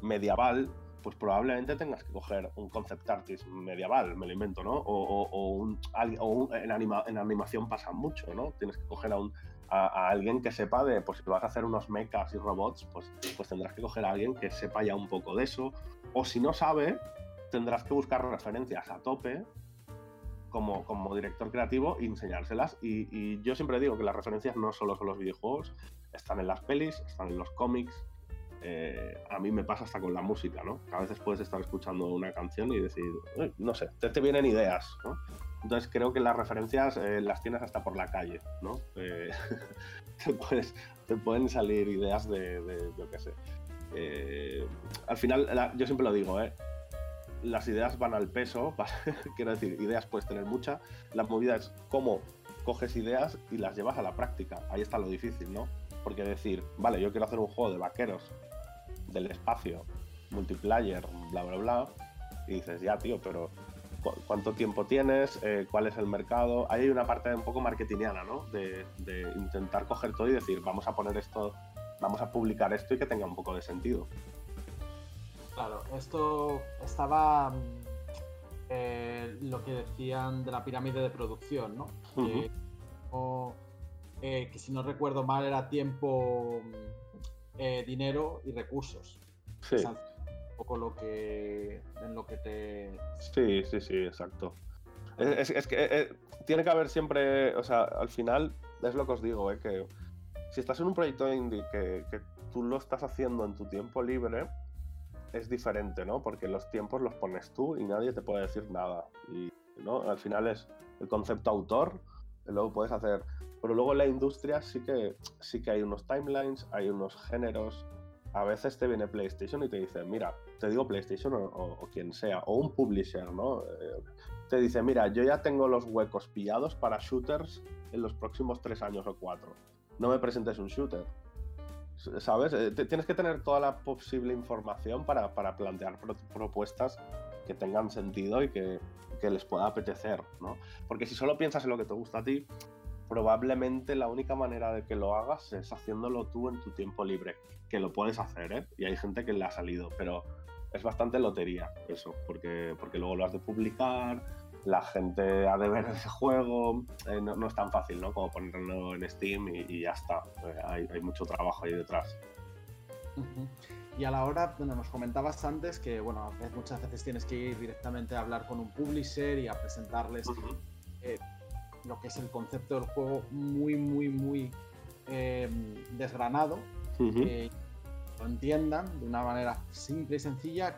medieval, pues probablemente tengas que coger un concept artist medieval, me lo invento, ¿no? O, un, en, en, animación pasa mucho, ¿no? Tienes que coger a, un, a, alguien que sepa de, pues si vas a hacer unos mechas y robots, pues, pues tendrás que coger a alguien que sepa ya un poco de eso. O si no sabe, tendrás que buscar referencias a tope como, como director creativo y enseñárselas. Y, y yo siempre digo que las referencias no solo son los videojuegos, están en las pelis, están en los cómics, eh, a mí me pasa hasta con la música, ¿no? A veces puedes estar escuchando una canción y decir, no sé, te, vienen ideas, ¿no? Entonces creo que las referencias eh, las tienes hasta por la calle, ¿no? Eh, (laughs) te, pueden salir ideas de, de yo qué sé. al final, yo siempre lo digo, ¿eh? Las ideas van al peso, (laughs) quiero decir, ideas puedes tener muchas. La movida es cómo coges ideas y las llevas a la práctica. Ahí está lo difícil, ¿no? Porque decir, vale, yo quiero hacer un juego de vaqueros del espacio, multiplayer, bla, bla, bla, y dices, ya, tío, pero ¿cuánto tiempo tienes? Eh, ¿Cuál es el mercado? Ahí hay una parte un poco marketingiana, ¿no? De, intentar coger todo y decir, vamos a poner esto, vamos a publicar esto y que tenga un poco de sentido. Claro, esto estaba eh, lo que decían de la pirámide de producción, ¿no? Eh, que si no recuerdo mal era tiempo eh, dinero y recursos. Sí. un poco lo que, en lo que te... Sí, sí, sí, exacto. Es, que eh, tiene que haber siempre, o sea, al final es lo que os digo, eh, que si estás en un proyecto indie que, que tú lo estás haciendo en tu tiempo libre, es diferente, ¿no? Porque los tiempos los pones tú y nadie te puede decir nada. Y ¿no? al final es el concepto autor, luego puedes hacer pero luego en la industria sí que, sí que hay unos timelines, hay unos géneros. A veces te viene PlayStation y te dice, mira, te digo PlayStation o, quien sea, o un publisher, ¿no? Eh, te dice, mira, yo ya tengo los huecos pillados para shooters en los próximos tres años o cuatro. No me presentes un shooter. ¿Sabes? Eh, tienes que tener toda la posible información para, para plantear propuestas que tengan sentido y que, que, les pueda apetecer, ¿no? Porque si solo piensas en lo que te gusta a ti, probablemente la única manera de que lo hagas es haciéndolo tú en tu tiempo libre, que lo puedes hacer, ¿eh? Y hay gente que le ha salido, pero es bastante lotería eso, porque, porque luego lo has de publicar, la gente ha de ver ese juego, eh, no, es tan fácil, ¿no? Como ponerlo en Steam y, ya está, eh, hay, mucho trabajo ahí detrás. Y a la hora, bueno, nos comentabas antes que, bueno, muchas veces tienes que ir directamente a hablar con un publisher y a presentarles lo que es el concepto del juego muy, muy, muy eh, desgranado, que lo entiendan de una manera simple y sencilla,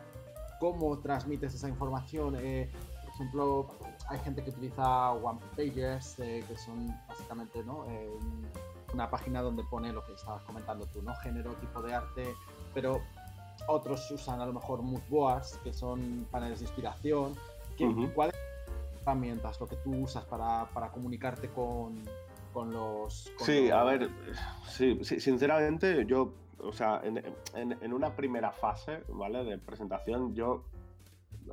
cómo transmites esa información. Eh, por ejemplo, hay gente que utiliza One Pages, eh, que son básicamente ¿no? una página donde pone lo que estabas comentando tú, ¿no? Género, tipo de arte, pero otros usan a lo mejor mood boards, que son paneles de inspiración. ¿Cuál herramientas lo que tú usas para, para comunicarte con, con los... sí, a ver, sí, sinceramente yo, o sea, en, en, una primera fase, ¿vale? De presentación, yo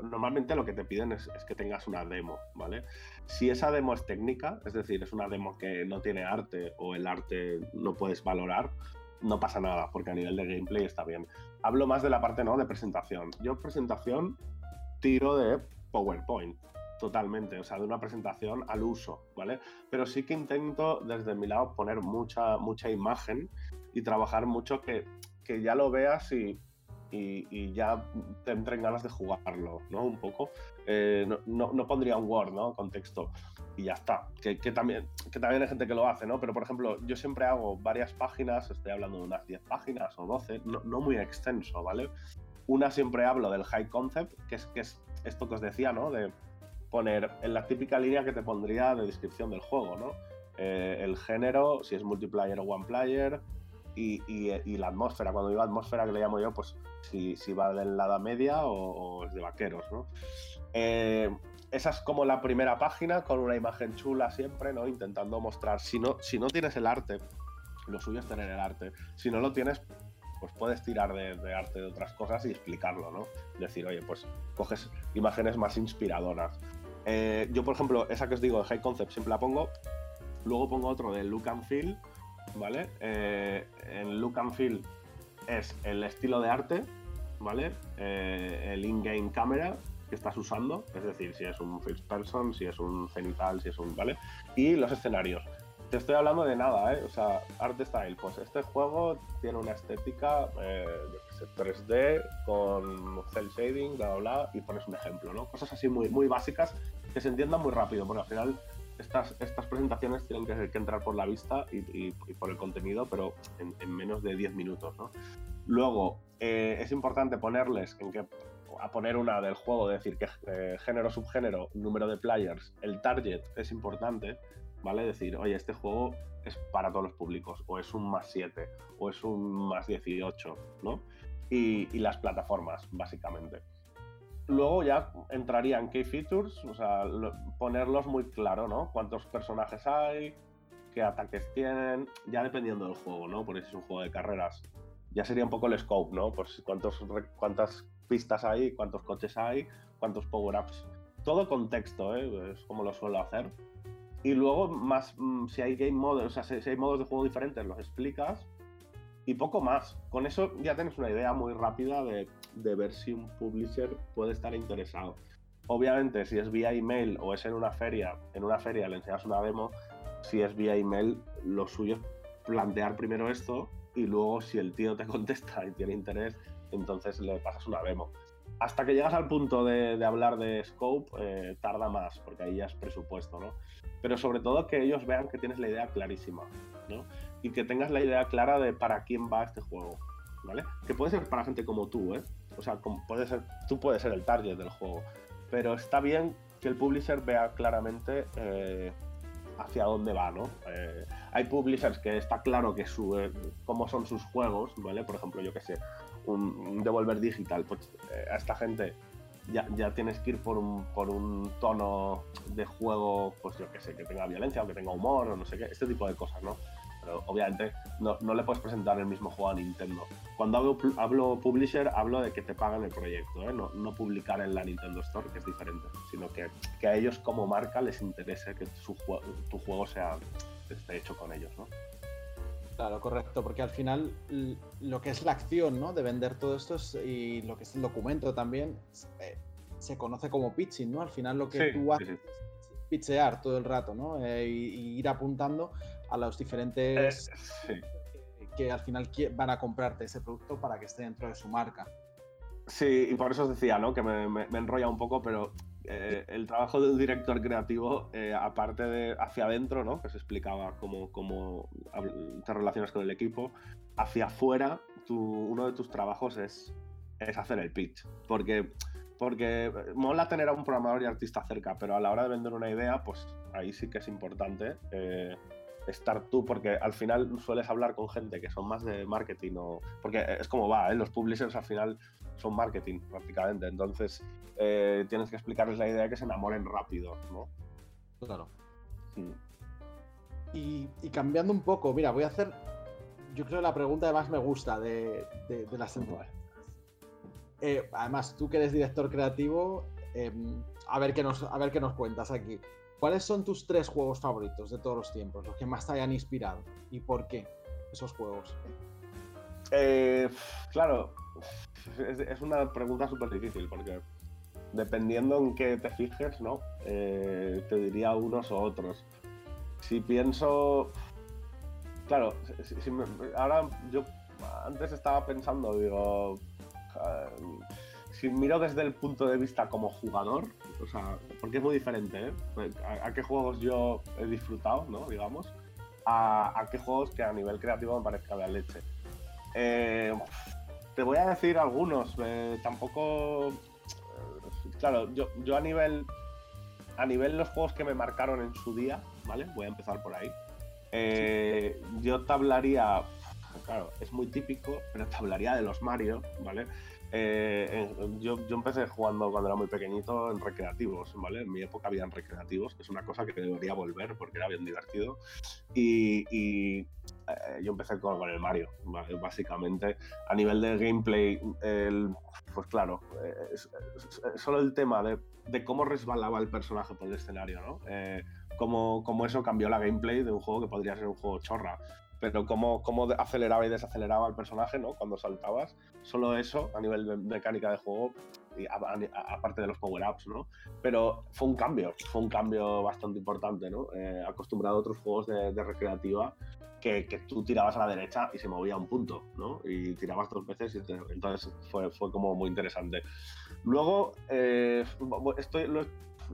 normalmente lo que te piden es, es, que tengas una demo, ¿vale? Si esa demo es técnica, es decir, es una demo que no tiene arte o el arte no puedes valorar, no pasa nada, porque a nivel de gameplay está bien. Hablo más de la parte, ¿no? De presentación. Yo presentación tiro de PowerPoint, totalmente, o sea, de una presentación al uso, ¿vale? Pero sí que intento desde mi lado poner mucha, mucha imagen y trabajar mucho que, que ya lo veas y, y, ya te entren ganas de jugarlo, ¿no? Un poco. Eh, no, pondría un Word, ¿no? Contexto. Y ya está. Que, también, que también hay gente que lo hace, ¿no? Pero, por ejemplo, yo siempre hago varias páginas, estoy hablando de unas 10 páginas o 12, no, muy extenso, ¿vale? Una siempre hablo del high concept, que es, que es esto que os decía, ¿no? De poner en la típica línea que te pondría de descripción del juego, ¿no? Eh, el género, si es multiplayer o one player, y, la atmósfera. Cuando digo atmósfera, que le llamo yo, pues si, va de la Edad Media o, es de vaqueros, ¿no? Eh, esa es como la primera página con una imagen chula siempre, ¿no? Intentando mostrar. Si no, si no tienes el arte, lo suyo es tener el arte. Si no lo tienes, pues puedes tirar de, arte de otras cosas y explicarlo, ¿no? Decir, oye, pues coges imágenes más inspiradoras. Eh, yo, por ejemplo, esa que os digo de High Concept siempre la pongo. Luego pongo otro de Look and Feel, ¿vale? Eh, en Look and Feel es el estilo de arte, ¿vale? Eh, el in-game camera que estás usando, es decir, si es un first person, si es un cenital, si es un, ¿vale? Y los escenarios. Te estoy hablando de nada, ¿eh? O sea, art style. Pues este juego tiene una estética, eh, 3D con cel shading, bla, bla, bla, y pones un ejemplo, ¿no? Cosas así muy, muy básicas que se entiendan muy rápido, porque al final estas, estas presentaciones tienen que, entrar por la vista y, por el contenido, pero en, menos de 10 minutos. ¿no? Luego, eh, es importante ponerles en que a poner una del juego, decir que eh, género, subgénero, número de players, el target es importante, ¿vale? Decir, oye, este juego es para todos los públicos, o es un más 7, o es un más 18, ¿no? Y las plataformas, básicamente. Luego ya entraría en key features, o sea, ponerlos muy claro, ¿no? Cuántos personajes hay, qué ataques tienen, ya dependiendo del juego, ¿no? Porque si es un juego de carreras, ya sería un poco el scope, ¿no? Pues cuántos, cuántas pistas hay, cuántos coches hay, cuántos power-ups. Todo contexto, ¿eh? Es como lo suelo hacer. Y luego, más, mm, si hay game modes, o sea, si hay modos de juego diferentes, los explicas y poco más. Con eso ya tienes una idea muy rápida de, ver si un publisher puede estar interesado. Obviamente, si es vía email o es en una feria, en una feria le enseñas una demo, si es vía email, lo suyo es plantear primero esto y luego si el tío te (laughs) contesta y tiene interés, entonces le pasas una demo. Hasta que llegas al punto de, hablar de scope, eh, tarda más, porque ahí ya es presupuesto, ¿no? Pero sobre todo que ellos vean que tienes la idea clarísima, ¿no? Y que tengas la idea clara de para quién va este juego, ¿vale? Que puede ser para gente como tú, ¿eh? O sea, puede ser, tú puedes ser el target del juego, pero está bien que el publisher vea claramente eh, hacia dónde va, ¿no? Eh, hay publishers que está claro que su, eh, cómo son sus juegos, ¿vale? Por ejemplo, yo que sé, un, Devolver Digital, pues a esta gente ya, ya, tienes que ir por un, por un tono de juego, pues yo que sé, que tenga violencia o que tenga humor o no sé qué, este tipo de cosas, ¿no? Pero obviamente no, le puedes presentar el mismo juego a Nintendo. Cuando hablo, hablo publisher, hablo de que te pagan el proyecto, ¿eh? no, no, publicar en la Nintendo Store, que es diferente, sino que, que a ellos como marca les interese que su, tu juego sea, esté hecho con ellos. ¿no? Claro, correcto, porque al final lo que es la acción ¿no? de vender todo esto y lo que es el documento también eh, se conoce como pitching, ¿no? Al final lo que tú haces es pitchear todo el rato, ¿no? Eh, y, ir apuntando a los diferentes eh, que, al final van a comprarte ese producto para que esté dentro de su marca. Sí, y por eso os decía, ¿no? Que me, enrolla un poco, pero eh, el trabajo de un director creativo, eh, aparte de hacia adentro, ¿no? Que se explicaba cómo, cómo te relacionas con el equipo, hacia afuera, uno de tus trabajos es, es hacer el pitch. Porque porque mola tener a un programador y artista cerca, pero a la hora de vender una idea, pues ahí sí que es importante estar tú, porque al final sueles hablar con gente que son más de marketing o... Porque es como va, ¿eh? los publishers al final son marketing prácticamente, entonces eh, tienes que explicarles la idea de que se enamoren rápido, ¿no? Claro. Hmm. Y, cambiando un poco, mira, voy a hacer, yo creo la pregunta que más me gusta de, de, de las eh, además, tú que eres director creativo, em, a, ver qué nos, a ver qué nos cuentas aquí. ¿Cuáles son tus tres juegos favoritos de todos los tiempos? Los que más te hayan inspirado. ¿Y por qué esos juegos? Eh, claro, es, una pregunta súper difícil porque dependiendo en qué te fijes, ¿no? Eh, te diría unos o otros. Si pienso. Claro, ahora yo antes estaba pensando, digo, si miro desde el punto de vista como jugador, o sea, porque es muy diferente, ¿eh? A, qué juegos yo he disfrutado, ¿no? Digamos, a, qué juegos que a nivel creativo me parezca la leche. Eh, te voy a decir algunos, eh, tampoco. Claro, yo, yo a nivel. A nivel los juegos que me marcaron en su día, ¿vale? Voy a empezar por ahí. Yo te hablaría. Claro, es muy típico, pero te hablaría de los Mario, ¿vale? Eh, yo, yo, empecé jugando cuando era muy pequeñito en recreativos, ¿vale? En mi época habían recreativos, que es una cosa que debería volver porque era bien divertido. Y, eh, yo empecé con, el Mario, básicamente. A nivel de gameplay, pues claro, eh, solo el tema de, de, cómo resbalaba el personaje por el escenario, ¿no? cómo, cómo, eso cambió la gameplay de un juego que podría ser un juego chorra pero cómo, cómo, aceleraba y desaceleraba el personaje, ¿no? Cuando saltabas. Solo eso, a nivel de mecánica de juego, aparte de los power-ups, ¿no? Pero fue un cambio, fue un cambio bastante importante, ¿no? Eh, acostumbrado a otros juegos de, recreativa que, que, tú tirabas a la derecha y se movía un punto, ¿no? Y tirabas dos veces y entonces fue, fue como muy interesante. Luego, eh, estoy, lo,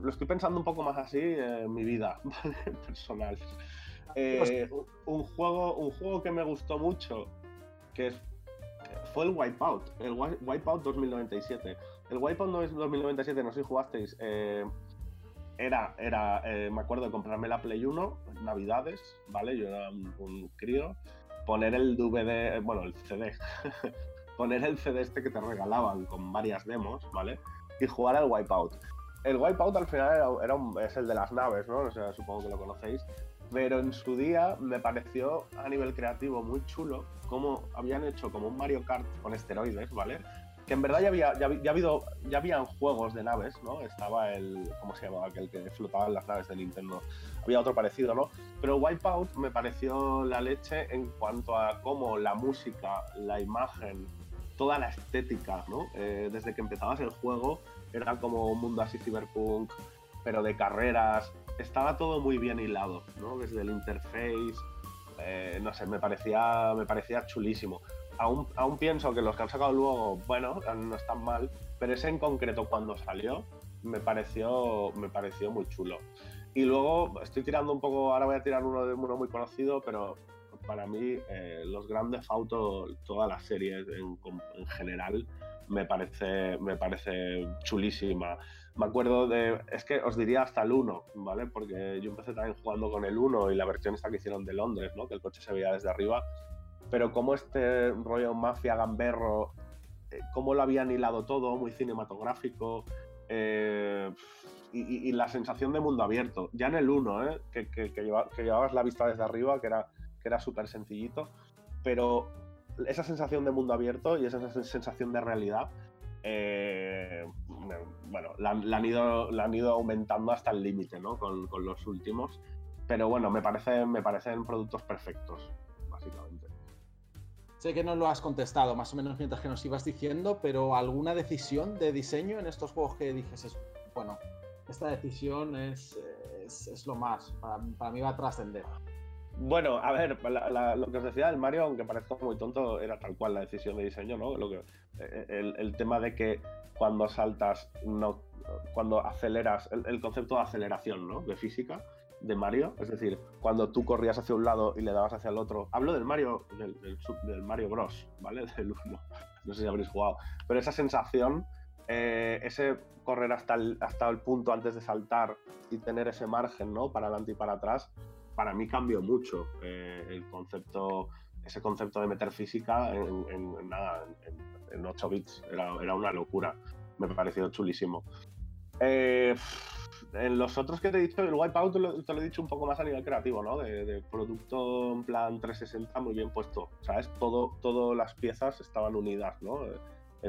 estoy pensando un poco más así en mi vida (laughs) personal. Eh, un, juego, un juego que me gustó mucho, que fue el Wipeout, el Wipeout 2097. El Wipeout 2097, no sé si jugasteis, eh, era, era eh, me acuerdo de comprarme la Play 1, Navidades, ¿vale? Yo era un, crío, poner el DVD, bueno, el CD, (laughs) poner el CD este que te regalaban con varias demos, ¿vale? Y jugar al Wipeout. El Wipeout al final era, es el de las naves, ¿no? O sea, supongo que lo conocéis pero en su día me pareció a nivel creativo muy chulo cómo habían hecho como un Mario Kart con esteroides, ¿vale? Que en verdad ya había, ya, habido, ya habían juegos de naves, ¿no? Estaba el, ¿cómo se llamaba? Aquel que flotaba en las naves de Nintendo. Había otro parecido, ¿no? Pero Wipeout me pareció la leche en cuanto a cómo la música, la imagen, toda la estética, ¿no? Eh, desde que empezabas el juego era como un mundo así cyberpunk, pero de carreras, estaba todo muy bien hilado, ¿no? Desde el interface, eh, no sé, me parecía, me parecía chulísimo. Aún, aún pienso que los que han sacado luego, bueno, no están mal, pero ese en concreto cuando salió me pareció, me pareció muy chulo. Y luego estoy tirando un poco, ahora voy a tirar uno de uno muy conocido, pero para mí eh, los grandes autos, toda la serie en, en, general, me parece, me parece chulísima me acuerdo de. Es que os diría hasta el 1, ¿vale? Porque yo empecé también jugando con el 1 y la versión esta que hicieron de Londres, ¿no? Que el coche se veía desde arriba. Pero como este rollo mafia gamberro, eh, cómo lo habían hilado todo, muy cinematográfico. Eh, y, la sensación de mundo abierto. Ya en el 1, ¿eh? Que, que, llevabas la vista desde arriba, que era, que era súper sencillito. Pero esa sensación de mundo abierto y esa sensación de realidad eh, bueno, la, han ido, aumentando hasta el límite, ¿no? Con, los últimos. Pero bueno, me, parece, me parecen productos perfectos, básicamente. Sé que no lo has contestado, más o menos mientras que nos ibas diciendo, pero ¿alguna decisión de diseño en estos juegos que dijes, bueno, esta decisión es, lo más, para mí va a trascender? Bueno, a ver, lo que os decía del Mario, aunque parezca muy tonto, era tal cual la decisión de diseño, ¿no? Lo que, eh, el, tema de que cuando saltas, no, cuando aceleras, el, concepto de aceleración, ¿no? De física de Mario, es decir, cuando tú corrías hacia un lado y le dabas hacia el otro. Hablo del Mario, del, Mario Bros, ¿vale? (laughs) Del 1. No sé si habréis jugado. Pero esa sensación, eh, ese correr hasta el, hasta el punto antes de saltar y tener ese margen, ¿no? Para adelante y para atrás, para mí cambió mucho eh, el concepto, ese concepto de meter física en, nada, en, 8 bits. Era, era, una locura. Me pareció chulísimo. Eh, en los otros que te he dicho, el Wipeout te lo, te lo he dicho un poco más a nivel creativo, ¿no? De, producto en plan 360 muy bien puesto, ¿sabes? Todo, todas las piezas estaban unidas, ¿no?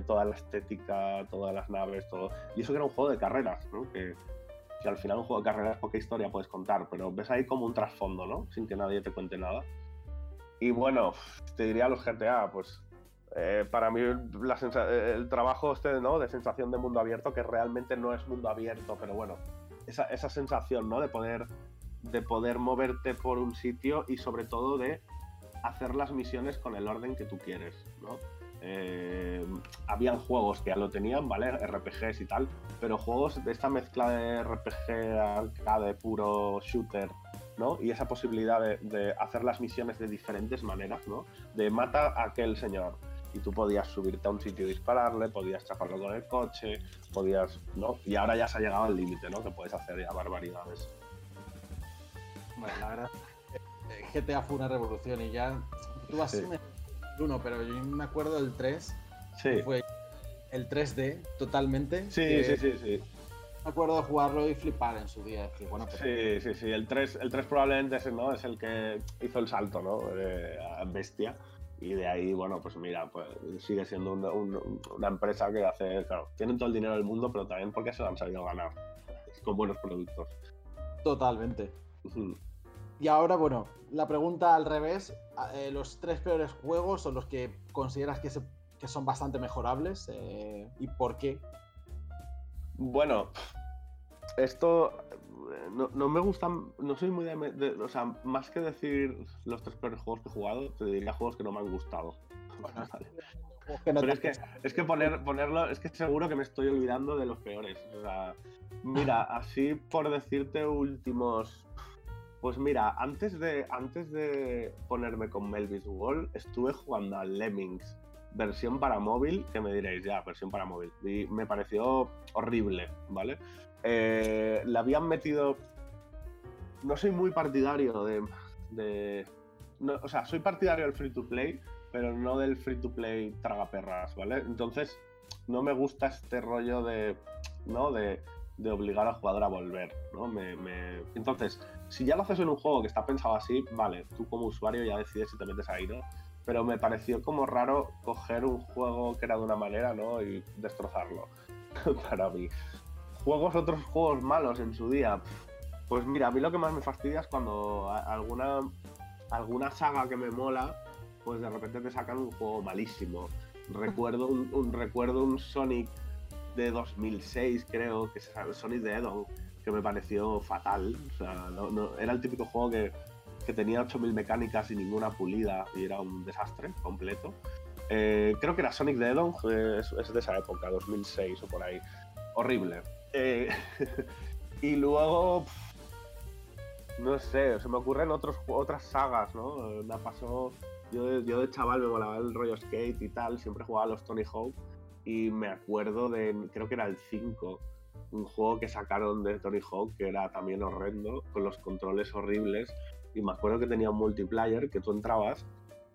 toda la estética, todas las naves, todo. Y eso que era un juego de carreras, ¿no? Que, que al final un juego de carreras poca historia puedes contar, pero ves ahí como un trasfondo, ¿no? Sin que nadie te cuente nada. Y bueno, te diría los GTA, pues eh, para mí el trabajo este, ¿no? De sensación de mundo abierto, que realmente no es mundo abierto, pero bueno, esa, esa sensación, ¿no? De poder, de poder moverte por un sitio y sobre todo de hacer las misiones con el orden que tú quieres, ¿no? Eh, habían juegos que ya lo tenían, ¿vale? RPGs y tal, pero juegos de esta mezcla de RPG, arcade, puro shooter, ¿no? Y esa posibilidad de, hacer las misiones de diferentes maneras, ¿no? De mata a aquel señor. Y tú podías subirte a un sitio y dispararle, podías chaparlo con el coche, podías. ¿no? Y ahora ya se ha llegado al límite, ¿no? Que puedes hacer ya barbaridades. Bueno, la verdad. Eh, eh, GTA fue una revolución y ya. 1, pero yo me acuerdo del 3. Sí. Fue el 3D totalmente. Sí, sí, sí, sí. Me acuerdo de jugarlo y flipar en su día. Bueno. Sí, sí, sí. El 3, el 3 probablemente es, ¿no? es el que hizo el salto, ¿no? Bestia. Y de ahí, bueno, pues mira, pues sigue siendo una empresa que hace, claro, tienen todo el dinero del mundo, pero también porque se lo han sabido ganar con buenos productos. Totalmente. Y ahora, bueno, la pregunta al revés, eh, los tres peores juegos son los que consideras que, son bastante mejorables eh, y por qué. Bueno, esto eh, no, me gustan, no soy muy de, O sea, más que decir los tres peores juegos que he jugado, te diría juegos que no me han gustado. (laughs) Pero es que, es que poner, ponerlo, es que seguro que me estoy olvidando de los peores. O sea, mira, así por decirte últimos pues mira, antes de, antes de ponerme con Melvis Wall, estuve jugando a Lemmings, versión para móvil, que me diréis, ya, versión para móvil. Y me pareció horrible, ¿vale? Eh, le habían metido. No soy muy partidario de. o sea, soy partidario del free to play, pero no del free to play tragaperras, ¿vale? Entonces, no me gusta este rollo de. ¿No? De, de obligar al jugador a volver, ¿no? Me... Entonces, si ya lo haces en un juego que está pensado así, vale, tú como usuario ya decides si te metes ahí, ¿no? Pero me pareció como raro coger un juego que era de una manera, ¿no? Y destrozarlo. (laughs) Para mí. Juegos, otros juegos malos en su día. Pues mira, a mí lo que más me fastidia es cuando alguna, alguna saga que me mola, pues de repente te sacan un juego malísimo. Recuerdo un, recuerdo un Sonic de 2006, creo, que es el Sonic de Edon, que me pareció fatal. Era el típico juego que, que tenía 8000 mecánicas y ninguna pulida y era un desastre completo. Eh, creo que era Sonic de Edon, es, es, de esa época, 2006 o por ahí. Horrible. Eh, (laughs) y luego, no sé, se me ocurren otros, otras sagas, ¿no? Me pasó, yo, yo de chaval me molaba el rollo skate y tal, siempre jugaba a los Tony Hawk y me acuerdo de, creo que era el 5, un juego que sacaron de Tony Hawk que era también horrendo, con los controles horribles. Y me acuerdo que tenía un multiplayer que tú entrabas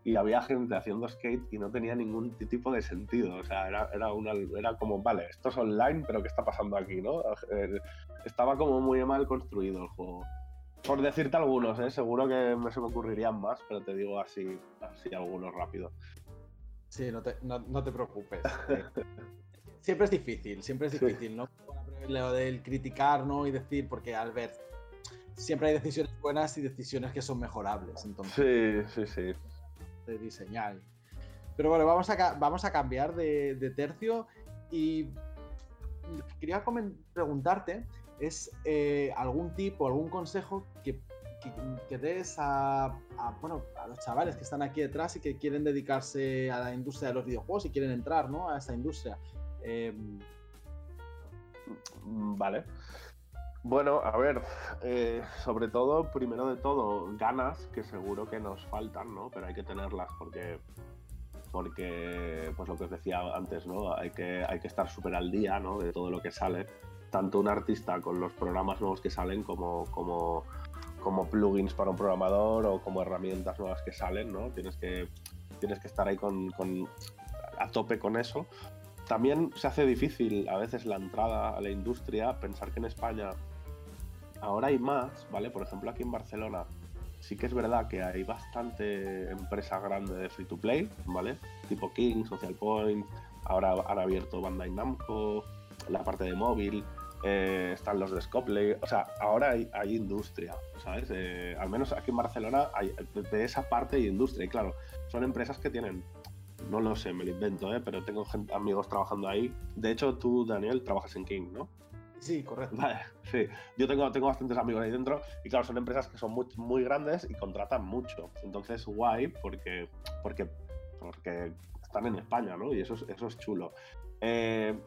y había gente haciendo skate y no tenía ningún tipo de sentido. O sea, era, era, una, era como, vale, esto es online, pero ¿qué está pasando aquí? ¿no? Eh, estaba como muy mal construido el juego. Por decirte algunos, ¿eh? seguro que me se me ocurrirían más, pero te digo así, así algunos rápido. Sí, no te, no, te preocupes. (laughs) siempre es difícil, siempre es difícil, ¿no? Lo del criticar, ¿no? Y decir, porque al ver, siempre hay decisiones buenas y decisiones que son mejorables. Entonces, sí, sí, sí. De diseñar. Pero bueno, vamos a, vamos a cambiar de, de tercio y quería preguntarte es eh, algún tipo, algún consejo que que, des a, bueno, a los chavales que están aquí detrás y que quieren dedicarse a la industria de los videojuegos y quieren entrar ¿no? a esa industria. Em, vale. Bueno, a ver, eh, sobre todo, primero de todo, ganas, que seguro que nos faltan, ¿no? Pero hay que tenerlas porque, porque pues lo que os decía antes, ¿no? Hay que, hay que estar súper al día, ¿no? De todo lo que sale. Tanto un artista con los programas nuevos que salen como, como como plugins para un programador o como herramientas nuevas que salen, ¿no? Tienes que, tienes que estar ahí con, a tope con eso. También se hace difícil a veces la entrada a la industria, pensar que en España ahora hay más, ¿vale? Por ejemplo, aquí en Barcelona sí que es verdad que hay bastante empresa grande de free to play, ¿vale? Tipo King, Social Point, ahora han abierto Bandai Namco, la parte de móvil, eh, están los de Scopley, o sea, ahora hay, industria, ¿sabes? Eh, al menos aquí en Barcelona hay, de esa parte hay industria, y claro, son empresas que tienen, no lo sé, me lo invento, ¿eh? pero tengo amigos trabajando ahí. De hecho, tú, Daniel, trabajas en King, ¿no? Sí, correcto. Vale, sí. Yo tengo, tengo bastantes amigos ahí dentro y claro, son empresas que son muy, muy grandes y contratan mucho. Entonces, guay, porque, porque, porque están en España, ¿no? Y eso es, eso es chulo. Eh,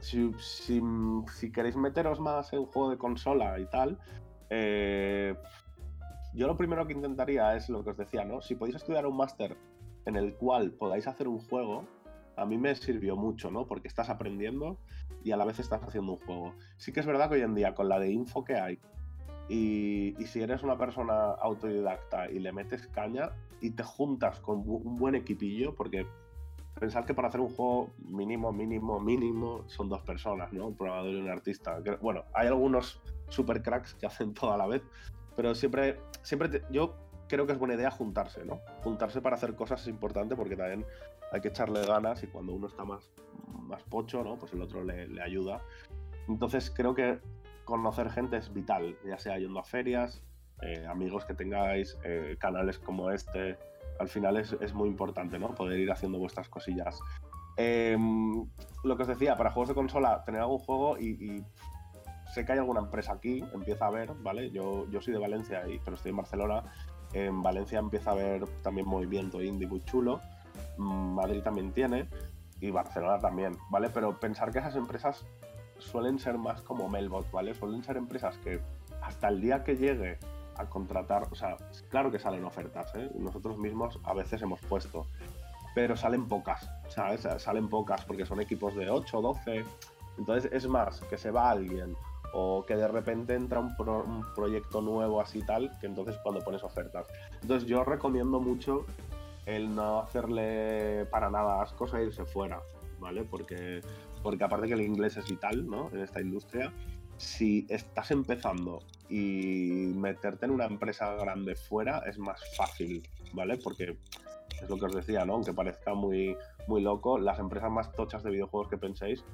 si, si, queréis meteros más en juego de consola y tal, eh, yo lo primero que intentaría es lo que os decía, ¿no? Si podéis estudiar un máster en el cual podáis hacer un juego, a mí me sirvió mucho, ¿no? Porque estás aprendiendo y a la vez estás haciendo un juego. Sí que es verdad que hoy en día, con la de info que hay, y, si eres una persona autodidacta y le metes caña y te juntas con un buen equipillo, porque pensad que para hacer un juego mínimo, mínimo, mínimo son dos personas, ¿no? Un programador y un artista. Bueno, hay algunos super cracks que hacen todo a la vez, pero siempre, siempre yo creo que es buena idea juntarse, ¿no? Juntarse para hacer cosas es importante porque también hay que echarle ganas y cuando uno está más, más pocho, ¿no? Pues el otro le, ayuda. Entonces creo que conocer gente es vital, ya sea yendo a ferias, eh, amigos que tengáis, eh, canales como este. Al final es, es, muy importante, ¿no? Poder ir haciendo vuestras cosillas. Em, lo que os decía, para juegos de consola, tener algún juego y, sé que hay alguna empresa aquí, empieza a ver, ¿vale? Yo, yo soy de Valencia, y, pero estoy en Barcelona. En Valencia empieza a haber también movimiento indie muy chulo. Madrid también tiene y Barcelona también, ¿vale? Pero pensar que esas empresas suelen ser más como Mailbot, ¿vale? Suelen ser empresas que hasta el día que llegue a contratar, o sea, claro que salen ofertas, ¿eh? Nosotros mismos a veces hemos puesto, pero salen pocas, ¿sabes? Salen pocas porque son equipos de 8, 12. Entonces es más que se va alguien o que de repente entra un, proyecto nuevo así tal, que entonces cuando pones ofertas. Entonces yo recomiendo mucho el no hacerle para nada ascos a irse fuera, ¿vale? Porque, porque aparte que el inglés es vital, ¿no? En esta industria, si estás empezando y meterte en una empresa grande fuera es más fácil, ¿vale? Porque es lo que os decía, ¿no? Aunque parezca muy, muy loco, las empresas más tochas de videojuegos que penséis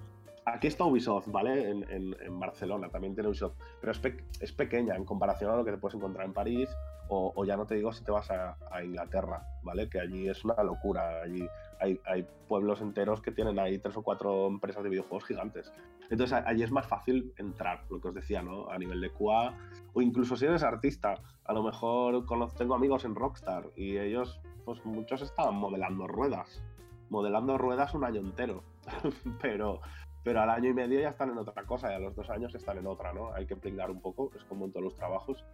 Aquí está Ubisoft, ¿vale? En, Barcelona también tiene Ubisoft, pero es, es, pequeña en comparación a lo que te puedes encontrar en París o, ya no te digo si te vas a, Inglaterra, ¿vale? Que allí es una locura, allí hay, hay, pueblos enteros que tienen ahí tres o cuatro empresas de videojuegos gigantes. Entonces allí es más fácil entrar, lo que os decía, ¿no? A nivel de QA, o incluso si eres artista, a lo mejor tengo amigos en Rockstar y ellos, pues muchos estaban modelando ruedas, modelando ruedas un año entero, (laughs) pero pero al año y medio ya están en otra cosa y a los dos años están en otra, ¿no? Hay que pringar un poco, es como en todos los trabajos.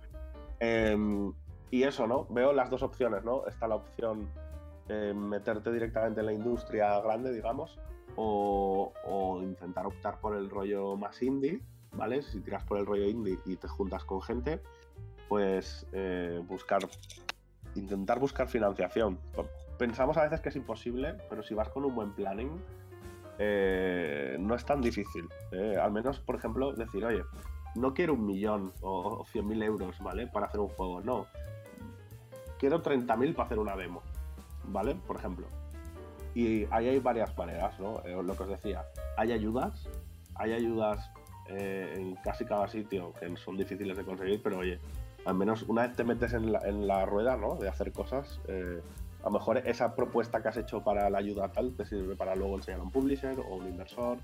Em, y eso, ¿no? Veo las dos opciones, ¿no? Está la opción eh, meterte directamente en la industria grande, digamos, o, intentar optar por el rollo más indie, ¿vale? Si tiras por el rollo indie y te juntas con gente, pues eh, buscar, intentar buscar financiación. Pensamos a veces que es imposible, pero si vas con un buen planning, eh, no es tan difícil. Eh, al menos, por ejemplo, decir, oye, no quiero un millón o, cien mil euros, ¿vale? Para hacer un juego, no. Quiero 30.000 para hacer una demo, ¿vale? Por ejemplo. Y ahí hay varias maneras, ¿no? Eh, lo que os decía, hay ayudas, hay ayudas en casi cada sitio que son difíciles de conseguir, pero oye, al menos una vez te metes en la, en la rueda, ¿no? De hacer cosas, a lo mejor esa propuesta que has hecho para la ayuda tal te sirve para luego enseñar a un publisher o un inversor.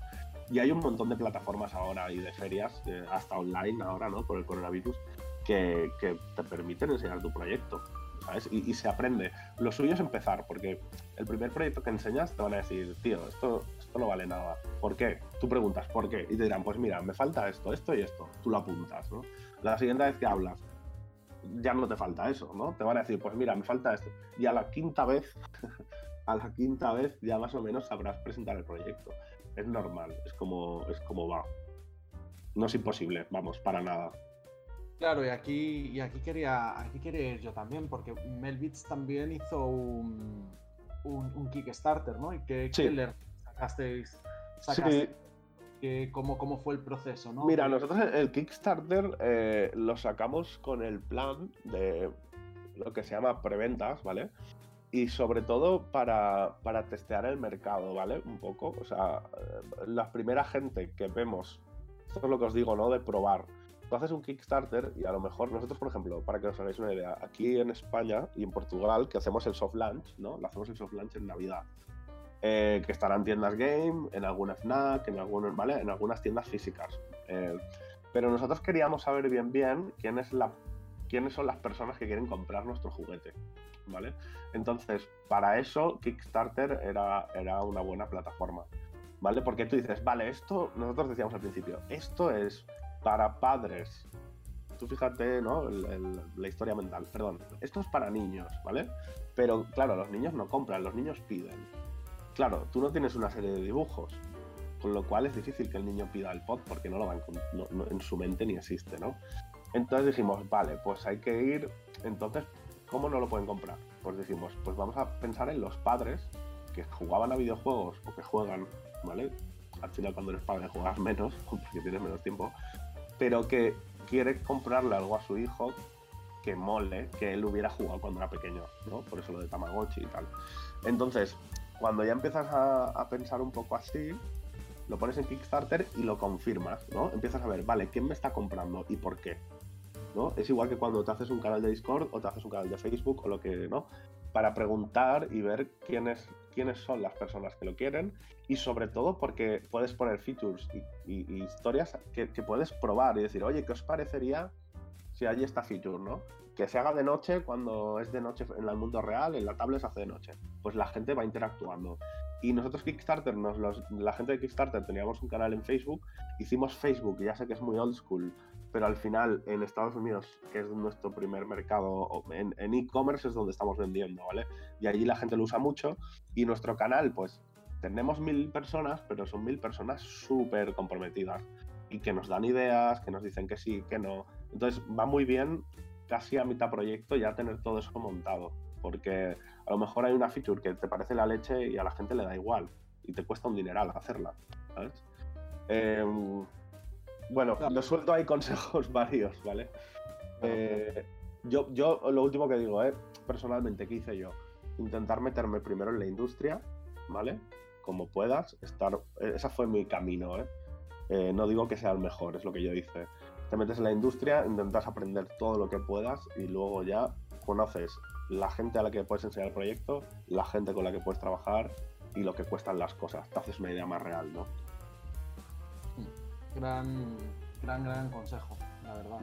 Y hay un montón de plataformas ahora y de ferias, eh, hasta online ahora, ¿no? Por el coronavirus, que, te permiten enseñar tu proyecto. ¿sabes? Y, se aprende. Lo suyo es empezar, porque el primer proyecto que enseñas te van a decir, tío, esto, esto no vale nada. ¿Por qué? Tú preguntas, ¿por qué? Y te dirán, pues mira, me falta esto, esto y esto. Tú lo apuntas, ¿no? La siguiente vez que hablas, ya no te falta eso, ¿no? Te van a decir, pues mira, me falta esto. Y a la quinta vez, (laughs) a la quinta vez ya más o menos sabrás presentar el proyecto. Es normal, es como, es como va. No es imposible, vamos, para nada. Claro, y aquí, y aquí quería, aquí quería ir yo también, porque Melbits también hizo un, un, Kickstarter, ¿no? Y que, le sacasteis, sacasteis cómo, cómo, fue el proceso, ¿no? Mira, nosotros el Kickstarter eh, lo sacamos con el plan de lo que se llama preventas, ¿vale? Y sobre todo para, para testear el mercado, ¿vale? Un poco. O sea, eh, la primera gente que vemos, esto es lo que os digo, ¿no? De probar. Tú haces un Kickstarter y a lo mejor nosotros, por ejemplo, para que os hagáis una idea, aquí en España y en Portugal, que hacemos el soft launch, ¿no? Lo hacemos el soft launch en Navidad. Eh, que estarán tiendas game, en alguna FNAC, en, ¿vale? en algunas tiendas físicas. Eh, pero nosotros queríamos saber bien bien quiénes son las personas que quieren comprar nuestro juguete, ¿vale? Entonces, para eso Kickstarter era, era una buena plataforma, ¿vale? Porque tú dices, vale, esto, nosotros decíamos al principio, esto es para padres. Tú fíjate, ¿no? la historia mental, perdón. Esto es para niños, ¿vale? Pero claro, los niños no compran, los niños piden. Claro, tú no tienes una serie de dibujos, con lo cual es difícil que el niño pida el pod porque no lo va en su mente ni existe, ¿no? Entonces dijimos, vale, pues hay que ir, entonces, ¿cómo no lo pueden comprar? Pues decimos, pues vamos a pensar en los padres que jugaban a videojuegos o que juegan, ¿vale? Al final cuando eres padre juegas menos, (laughs) porque tienes menos tiempo, pero que quiere comprarle algo a su hijo que mole que él hubiera jugado cuando era pequeño, ¿no? Por eso lo de Tamagotchi y tal. Entonces, cuando ya empiezas a, pensar un poco así, lo pones en Kickstarter y lo confirmas, ¿no? Empiezas a ver, vale, ¿quién me está comprando y por qué? ¿no? Es igual que cuando te haces un canal de Discord o te haces un canal de Facebook o lo que, ¿no? Para preguntar y ver quiénes, quiénes son las personas que lo quieren y sobre todo porque puedes poner features y, historias que, puedes probar y decir, oye, ¿qué os parecería si hay esta feature, ¿no? Que se haga de noche cuando es de noche en el mundo real, en la tablet se hace de noche. Pues la gente va interactuando. Y nosotros Kickstarter, nos, la gente de Kickstarter teníamos un canal en Facebook, hicimos Facebook, ya sé que es muy old school, pero al final en Estados Unidos, que es nuestro primer mercado, en e-commerce es donde estamos vendiendo, ¿vale? Y allí la gente lo usa mucho y nuestro canal, pues tenemos mil personas, pero son mil personas súper comprometidas y que nos dan ideas, que nos dicen que sí, que no. Entonces va muy bien casi a mitad proyecto ya tener todo eso montado, porque a lo mejor hay una feature que te parece la leche y a la gente le da igual y te cuesta un dineral hacerla, ¿sabes? Em, bueno, lo suelto hay consejos (laughs) varios, ¿vale? Eh, yo, yo lo último que digo, ¿eh? personalmente, ¿qué hice yo? Intentar meterme primero en la industria, ¿vale? Como puedas, estar. Ese fue mi camino, ¿eh? ¿eh? No digo que sea el mejor, es lo que yo hice. Te metes en la industria, intentas aprender todo lo que puedas y luego ya conoces la gente a la que puedes enseñar el proyecto, la gente con la que puedes trabajar y lo que cuestan las cosas. Te haces una idea más real, ¿no? gran, gran, gran consejo, la verdad.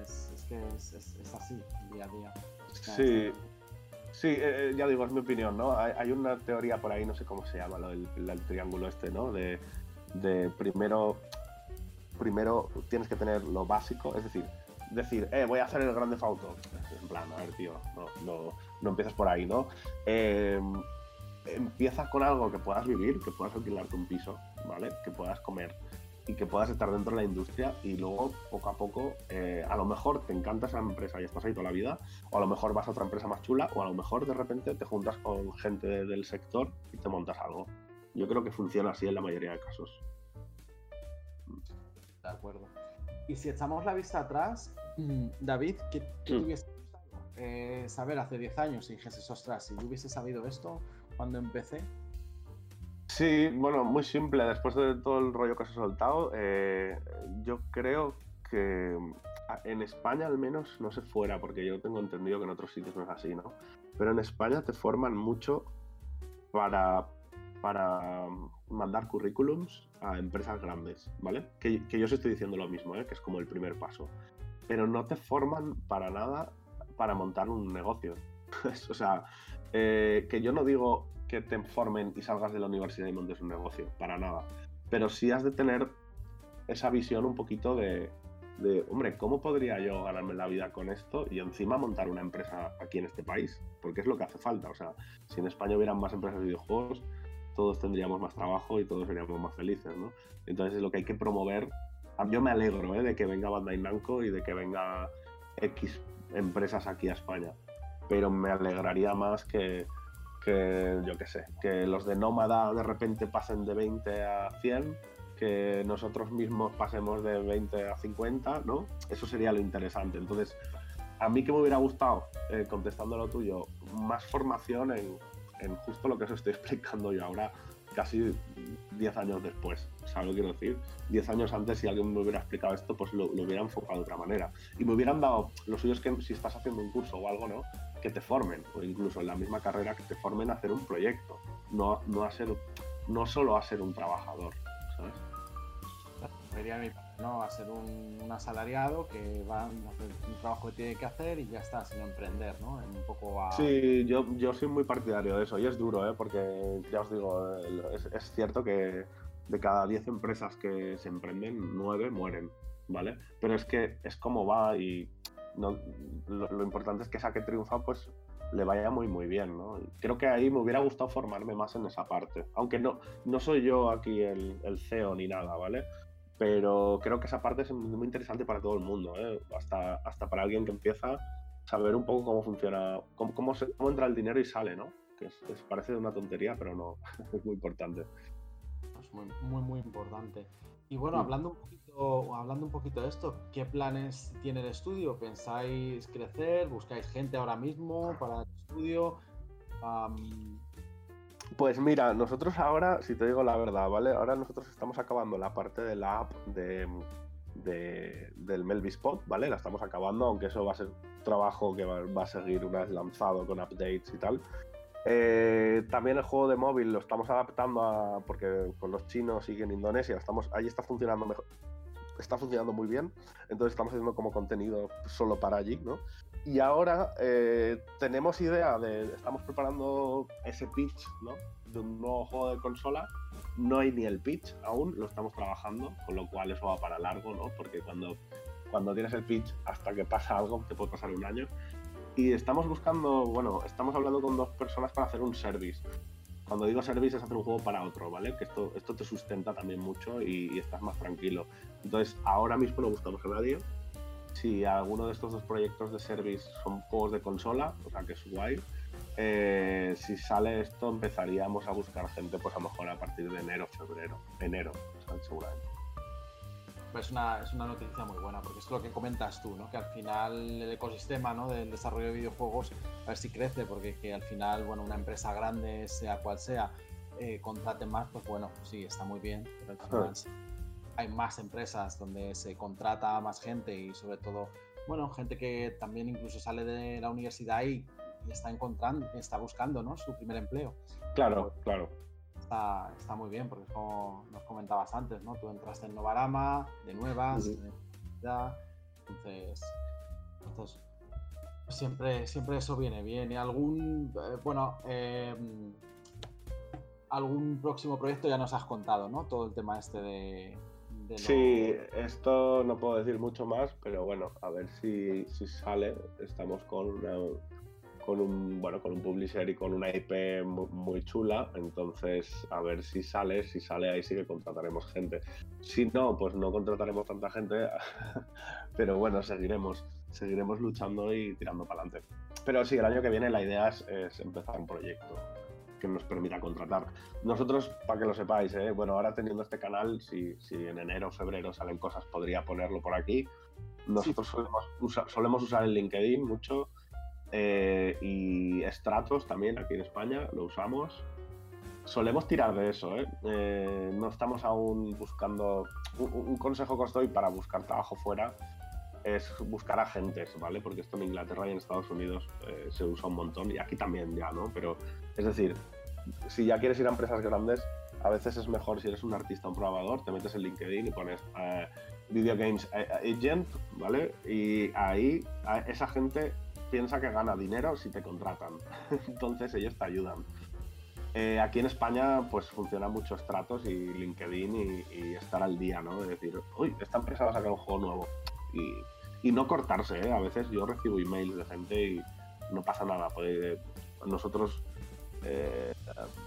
Es, que es, así, día a día. Sí, sí, eh, eh, ya digo, es mi opinión, ¿no? Hay, una teoría por ahí, no sé cómo se llama, lo, el, triángulo este, ¿no? De, primero, primero tienes que tener lo básico, es decir, decir, eh, voy a hacer el grande Fauto. En plan, a ver, tío, no, no, no empiezas por ahí, ¿no? Eh, empieza con algo que puedas vivir, que puedas alquilarte un piso, ¿vale? Que puedas comer y que puedas estar dentro de la industria y luego poco a poco eh, a lo mejor te encanta esa empresa y estás ahí toda la vida o a lo mejor vas a otra empresa más chula o a lo mejor de repente te juntas con gente del sector y te montas algo. Yo creo que funciona así en la mayoría de casos. De acuerdo. Y si echamos la vista atrás, mm, David, ¿qué, te mm. hubiese gustado eh, saber hace 10 años y dijese, ostras, si yo hubiese sabido esto cuando empecé, Sí, bueno, muy simple. Después de todo el rollo que se ha soltado, eh, yo creo que en España al menos no se fuera, porque yo tengo entendido que en otros sitios no es así, ¿no? Pero en España te forman mucho para, para mandar currículums a empresas grandes, ¿vale? Que, yo os estoy diciendo lo mismo, ¿eh? que es como el primer paso. Pero no te forman para nada para montar un negocio. (laughs) o sea, eh, que yo no digo que te formen y salgas de la universidad y montes un negocio, para nada. Pero sí has de tener esa visión un poquito de, hombre, ¿cómo podría yo ganarme la vida con esto y encima montar una empresa aquí en este país? Porque es lo que hace falta. O sea, si en España hubieran más empresas de videojuegos, todos tendríamos más trabajo y todos seríamos más felices, ¿no? Entonces es lo que hay que promover. Yo me alegro ¿eh? de que venga Bandai Namco y de que venga X empresas aquí a España, pero me alegraría más que, que yo qué sé, que los de Nómada de repente pasen de 20 a 100, que nosotros mismos pasemos de 20 a 50, ¿no? Eso sería lo interesante. Entonces, a mí que me hubiera gustado, eh, contestando lo tuyo, más formación en, en, justo lo que os estoy (laughs) explicando yo ahora, casi 10 años después. ¿Sabes lo que quiero decir? 10 años antes, si alguien me hubiera explicado esto, pues lo, lo, hubiera enfocado de otra manera. Y me hubieran dado, lo suyo es que si estás haciendo un curso o algo, ¿no? que te formen, o incluso en la misma carrera que te formen a hacer un proyecto, no, no, a no solo a ser un trabajador, ¿sabes? Sería mi. ¿No? A ser un, asalariado que va a hacer un trabajo que tiene que hacer y ya está, sino emprender, ¿no? un poco Sí, yo, yo soy muy partidario de eso y es duro, ¿eh? Porque ya os digo, es, cierto que de cada 10 empresas que se emprenden, 9 mueren, ¿vale? Pero es que es como va y no, lo, importante es que esa que triunfa, pues le vaya muy muy bien, ¿no? Creo que ahí me hubiera gustado formarme más en esa parte, aunque no, no soy yo aquí el, el CEO ni nada, ¿vale? Pero creo que esa parte es muy interesante para todo el mundo, ¿eh? hasta, hasta para alguien que empieza saber un poco cómo funciona, cómo, cómo, se, cómo entra el dinero y sale, ¿no? Que es, parece una tontería, pero no, (laughs) es muy importante. Es muy, muy, muy importante. Y bueno, mm. hablando un poquito, hablando un poquito de esto, ¿qué planes tiene el estudio? ¿Pensáis crecer? ¿Buscáis gente ahora mismo para el estudio? Pues mira, nosotros ahora, si te digo la verdad, ¿vale? Ahora nosotros estamos acabando la parte de la app de, del Spot, ¿vale? La estamos acabando, aunque eso va a ser trabajo que va, a seguir una vez lanzado con updates y tal. Eh, también el juego de móvil lo estamos adaptando a, porque con los chinos y en Indonesia estamos, ahí está funcionando mejor, está funcionando muy bien, entonces estamos haciendo como contenido solo para allí, ¿no? Y ahora eh, tenemos idea de, estamos preparando ese pitch, ¿no? De un nuevo juego de consola. No hay ni el pitch aún, lo estamos trabajando, con lo cual eso va para largo, ¿no? Porque cuando, cuando tienes el pitch hasta que pasa algo, te puede pasar un año. Y estamos buscando, bueno, estamos hablando con dos personas para hacer un service. Cuando digo service es hacer un juego para otro, ¿vale? Que esto, esto te sustenta también mucho y, estás más tranquilo. Entonces, ahora mismo no buscamos a nadie, si alguno de estos dos proyectos de service son juegos de consola, o sea que es guay, eh, si sale esto empezaríamos a buscar gente pues a lo mejor a partir de enero, febrero, enero, seguramente. Es una, es una noticia muy buena, porque es lo que comentas tú, ¿no? que al final el ecosistema ¿no? del desarrollo de videojuegos a ver si crece, porque que al final bueno, una empresa grande, sea cual sea, eh, contrate más, pues bueno, sí, está muy bien, pero al final hay más empresas donde se contrata más gente y sobre todo, bueno, gente que también incluso sale de la universidad y, está encontrando, está buscando, ¿no? Su primer empleo. Claro, claro. Está, está, muy bien, porque como nos comentabas antes, ¿no? Tú entraste en Novarama, de nuevas, entonces, entonces siempre, siempre eso viene bien. Y algún, eh, bueno, em, algún próximo proyecto ya nos has contado, ¿no? Todo el tema este de, Sí, esto no puedo decir mucho más, pero bueno, a ver si, si sale. Estamos con con un bueno con un publisher y con una IP muy, chula entonces a ver si sale si sale ahí sí que contrataremos gente si no pues no contrataremos tanta gente (laughs) pero bueno seguiremos seguiremos luchando y tirando para adelante pero sí el año que viene la idea es empezar un proyecto que nos permita contratar. Nosotros, para que lo sepáis, ¿eh? bueno, ahora teniendo este canal, si, si, en enero o febrero salen cosas, podría ponerlo por aquí. Nosotros solemos, usar, el LinkedIn mucho eh, y Stratos también aquí en España lo usamos. Solemos tirar de eso, ¿eh? no estamos aún buscando. Un, consejo que os doy para buscar trabajo fuera es buscar agentes, ¿vale? Porque esto en Inglaterra y en Estados Unidos se usa un montón y aquí también ya, ¿no? Pero es decir, si ya quieres ir a empresas grandes, a veces es mejor si eres un artista, un programador, te metes en LinkedIn y pones uh, Video Games Agent, ¿vale? Y ahí esa gente piensa que gana dinero si te contratan. (laughs) Entonces ellos te ayudan. Eh, aquí en España pues funciona mucho Stratos y LinkedIn y, estar al día, ¿no? Es decir, uy, esta empresa va a sacar un juego nuevo. Y, no cortarse, ¿eh? A veces yo recibo emails de gente y no pasa nada. Pues, nosotros eh,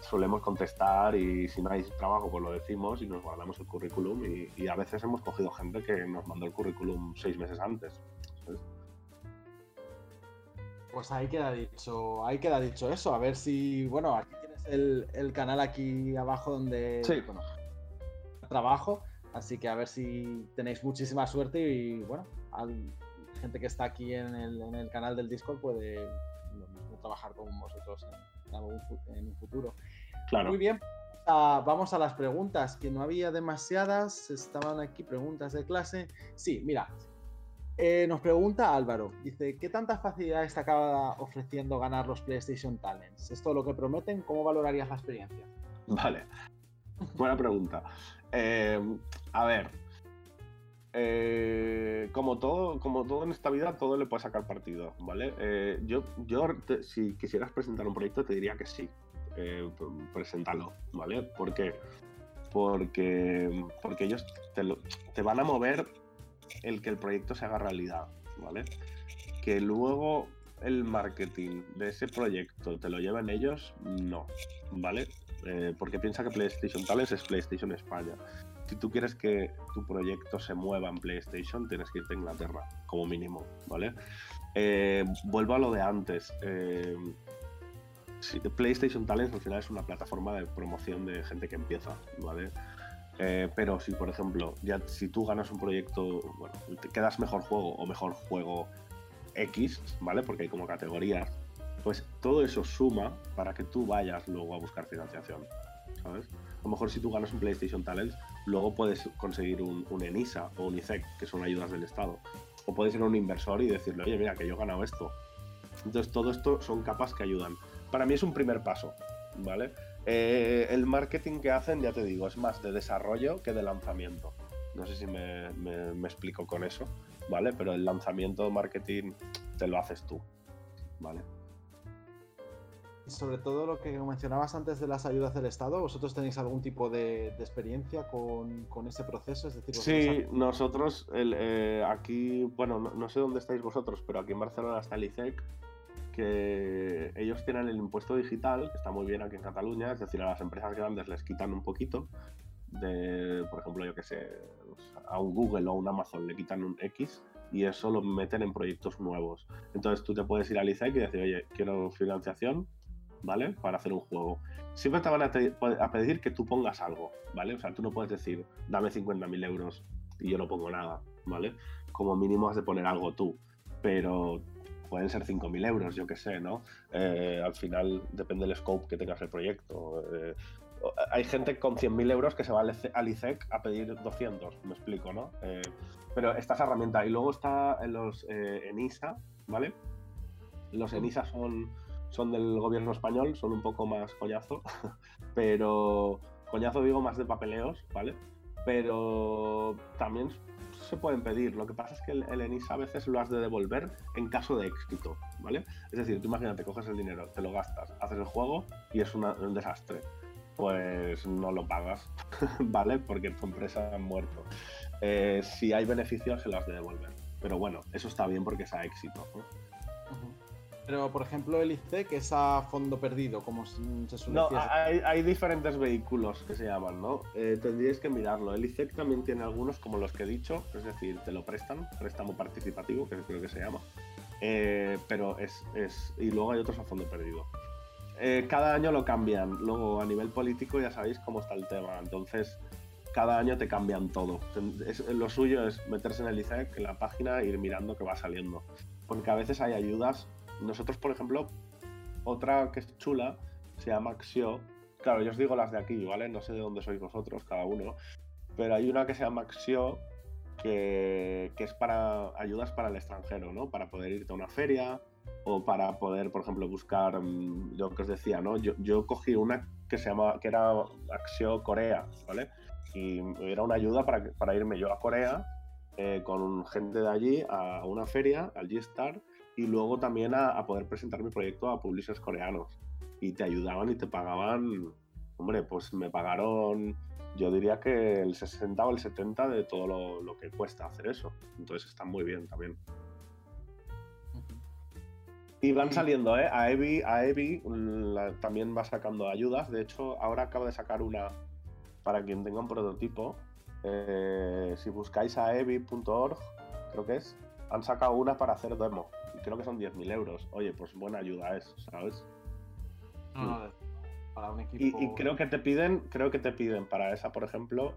solemos contestar y si no hay trabajo pues lo decimos y nos guardamos el currículum y, a veces hemos cogido gente que nos mandó el currículum seis meses antes. Pues ahí queda dicho, ahí queda dicho eso, a ver si, bueno, aquí tienes el, canal aquí abajo donde trabajo, así que a ver si tenéis muchísima suerte y bueno, gente que está aquí en el, en el canal del Discord puede trabajar con vosotros en, en un futuro. Claro. Muy bien, vamos a las preguntas, que no había demasiadas, estaban aquí preguntas de clase. Sí, mira, eh, nos pregunta Álvaro, dice, ¿qué tanta facilidad está acaba ofreciendo ganar los PlayStation Talents? ¿Es lo que prometen? ¿Cómo valorarías la experiencia? (laughs) Vale, buena pregunta. Eh, a ver, eh, como todo, como todo en esta vida, todo le puede sacar partido, ¿vale? Eh, yo, yo si quisieras presentar un proyecto, te diría que sí. Preséntalo, ¿vale? ¿Por qué? Porque, porque ellos te, te van a mover el que el proyecto se haga realidad, ¿vale? Que luego el marketing de ese proyecto te lo llevan ellos, no, ¿vale? Eh, porque piensa que PlayStation Talents es PlayStation España. Si tú quieres que tu proyecto se mueva en PlayStation, tienes que irte a Inglaterra, como mínimo, ¿vale? Eh, vuelvo a lo de antes. Eh, PlayStation Talents al final es una plataforma de promoción de gente que empieza, ¿vale? Pero si, por ejemplo, ya si tú ganas un proyecto, bueno, te quedas mejor juego o mejor juego X, ¿vale? Porque hay como categorías pues todo eso suma para que tú vayas luego a buscar financiación, ¿sabes? A lo mejor si tú ganas un PlayStation Talents, luego puedes conseguir un, ENISA o un ICEC, que son ayudas del Estado. O puedes ir un inversor y decirle, oye, mira, que yo he ganado esto. Entonces todo esto son capas que ayudan. Para mí es un primer paso, ¿vale? Eh, el marketing que hacen, ya te digo, es más de desarrollo que de lanzamiento. No sé si me, me explico con eso, ¿vale? Pero el lanzamiento de marketing te lo haces tú, ¿vale? sobre todo lo que mencionabas antes de las ayudas del Estado, ¿vosotros tenéis algún tipo de, experiencia con, ese proceso? Es decir, sí, nosotros eh, aquí, bueno, no, sé dónde estáis vosotros, pero aquí en Barcelona está el ICEC, que ellos tienen el impuesto digital, que está muy bien aquí en Cataluña, es decir, a las empresas grandes les quitan un poquito, de, por ejemplo, yo que sé, a un Google o a un Amazon le quitan un X y eso lo meten en proyectos nuevos. Entonces tú te puedes ir al ICEC y decir, oye, quiero financiación, ¿vale? Para hacer un juego. Siempre te van a, pedir que tú pongas algo, ¿vale? O sea, tú no puedes decir, dame 50.000 euros y yo no pongo nada, ¿vale? Como mínimo has de poner algo tú, pero pueden ser 5.000 euros, yo qué sé, ¿no? Eh, al final depende del scope que tengas el proyecto. Eh, hay gente con 100.000 euros que se va al ICEC a pedir 200, me explico, ¿no? Eh, pero esta es herramienta. Y luego está los ENISA, ¿vale? Los ENISA son son del gobierno español, son un poco más coñazo, (laughs) pero coñazo digo más de papeleos, ¿vale? Pero también se pueden pedir. Lo que pasa es que el, ENISA a veces lo has de devolver en caso de éxito, ¿vale? Es decir, tú imagínate, coges el dinero, te lo gastas, haces el juego y es un desastre. Pues no lo pagas, (laughs) ¿vale? Porque tu empresa ha muerto. Eh, si hay beneficios, se lo has de devolver. Pero bueno, eso está bien porque es a éxito. Pero, por ejemplo, el ICEC es a fondo perdido, como se suele no, Hay, diferentes vehículos que se llaman, ¿no? Eh, tendríais que mirarlo. El ICEC también tiene algunos, como los que he dicho, es decir, te lo prestan, préstamo participativo, que creo que se llama. Eh, pero es, es, Y luego hay otros a fondo perdido. Eh, cada año lo cambian. Luego, a nivel político, ya sabéis cómo está el tema. Entonces, cada año te cambian todo. lo suyo es meterse en el ICEC, en la página, e ir mirando qué va saliendo. Porque a veces hay ayudas nosotros, por ejemplo, otra que es chula se llama Axio. Claro, yo os digo las de aquí, ¿vale? No sé de dónde sois vosotros, cada uno. Pero hay una que se llama Axio que, es para ayudas para el extranjero, ¿no? Para poder irte a una feria o para poder, por ejemplo, buscar mm, lo que os decía, ¿no? Yo, yo cogí una que se llama, que era Axio Corea, ¿vale? Y era una ayuda para, para irme yo a Corea eh, con gente de allí a una feria, al G-Star, y luego también a, poder presentar mi proyecto a publishers coreanos. Y te ayudaban y te pagaban, hombre, pues me pagaron, yo diría que el 60 o el 70 de todo lo, que cuesta hacer eso. Entonces está muy bien también. Y van saliendo, ¿eh? A Evi, a Evi también va sacando ayudas. De hecho, ahora acaba de sacar una para quien tenga un prototipo. Eh, si buscáis a evi.org, creo que es, han sacado una para hacer demo creo que son 10.000 euros. Oye, pues buena ayuda es, ¿sabes? para un equipo... y, creo que te piden, creo que te piden para esa, por ejemplo,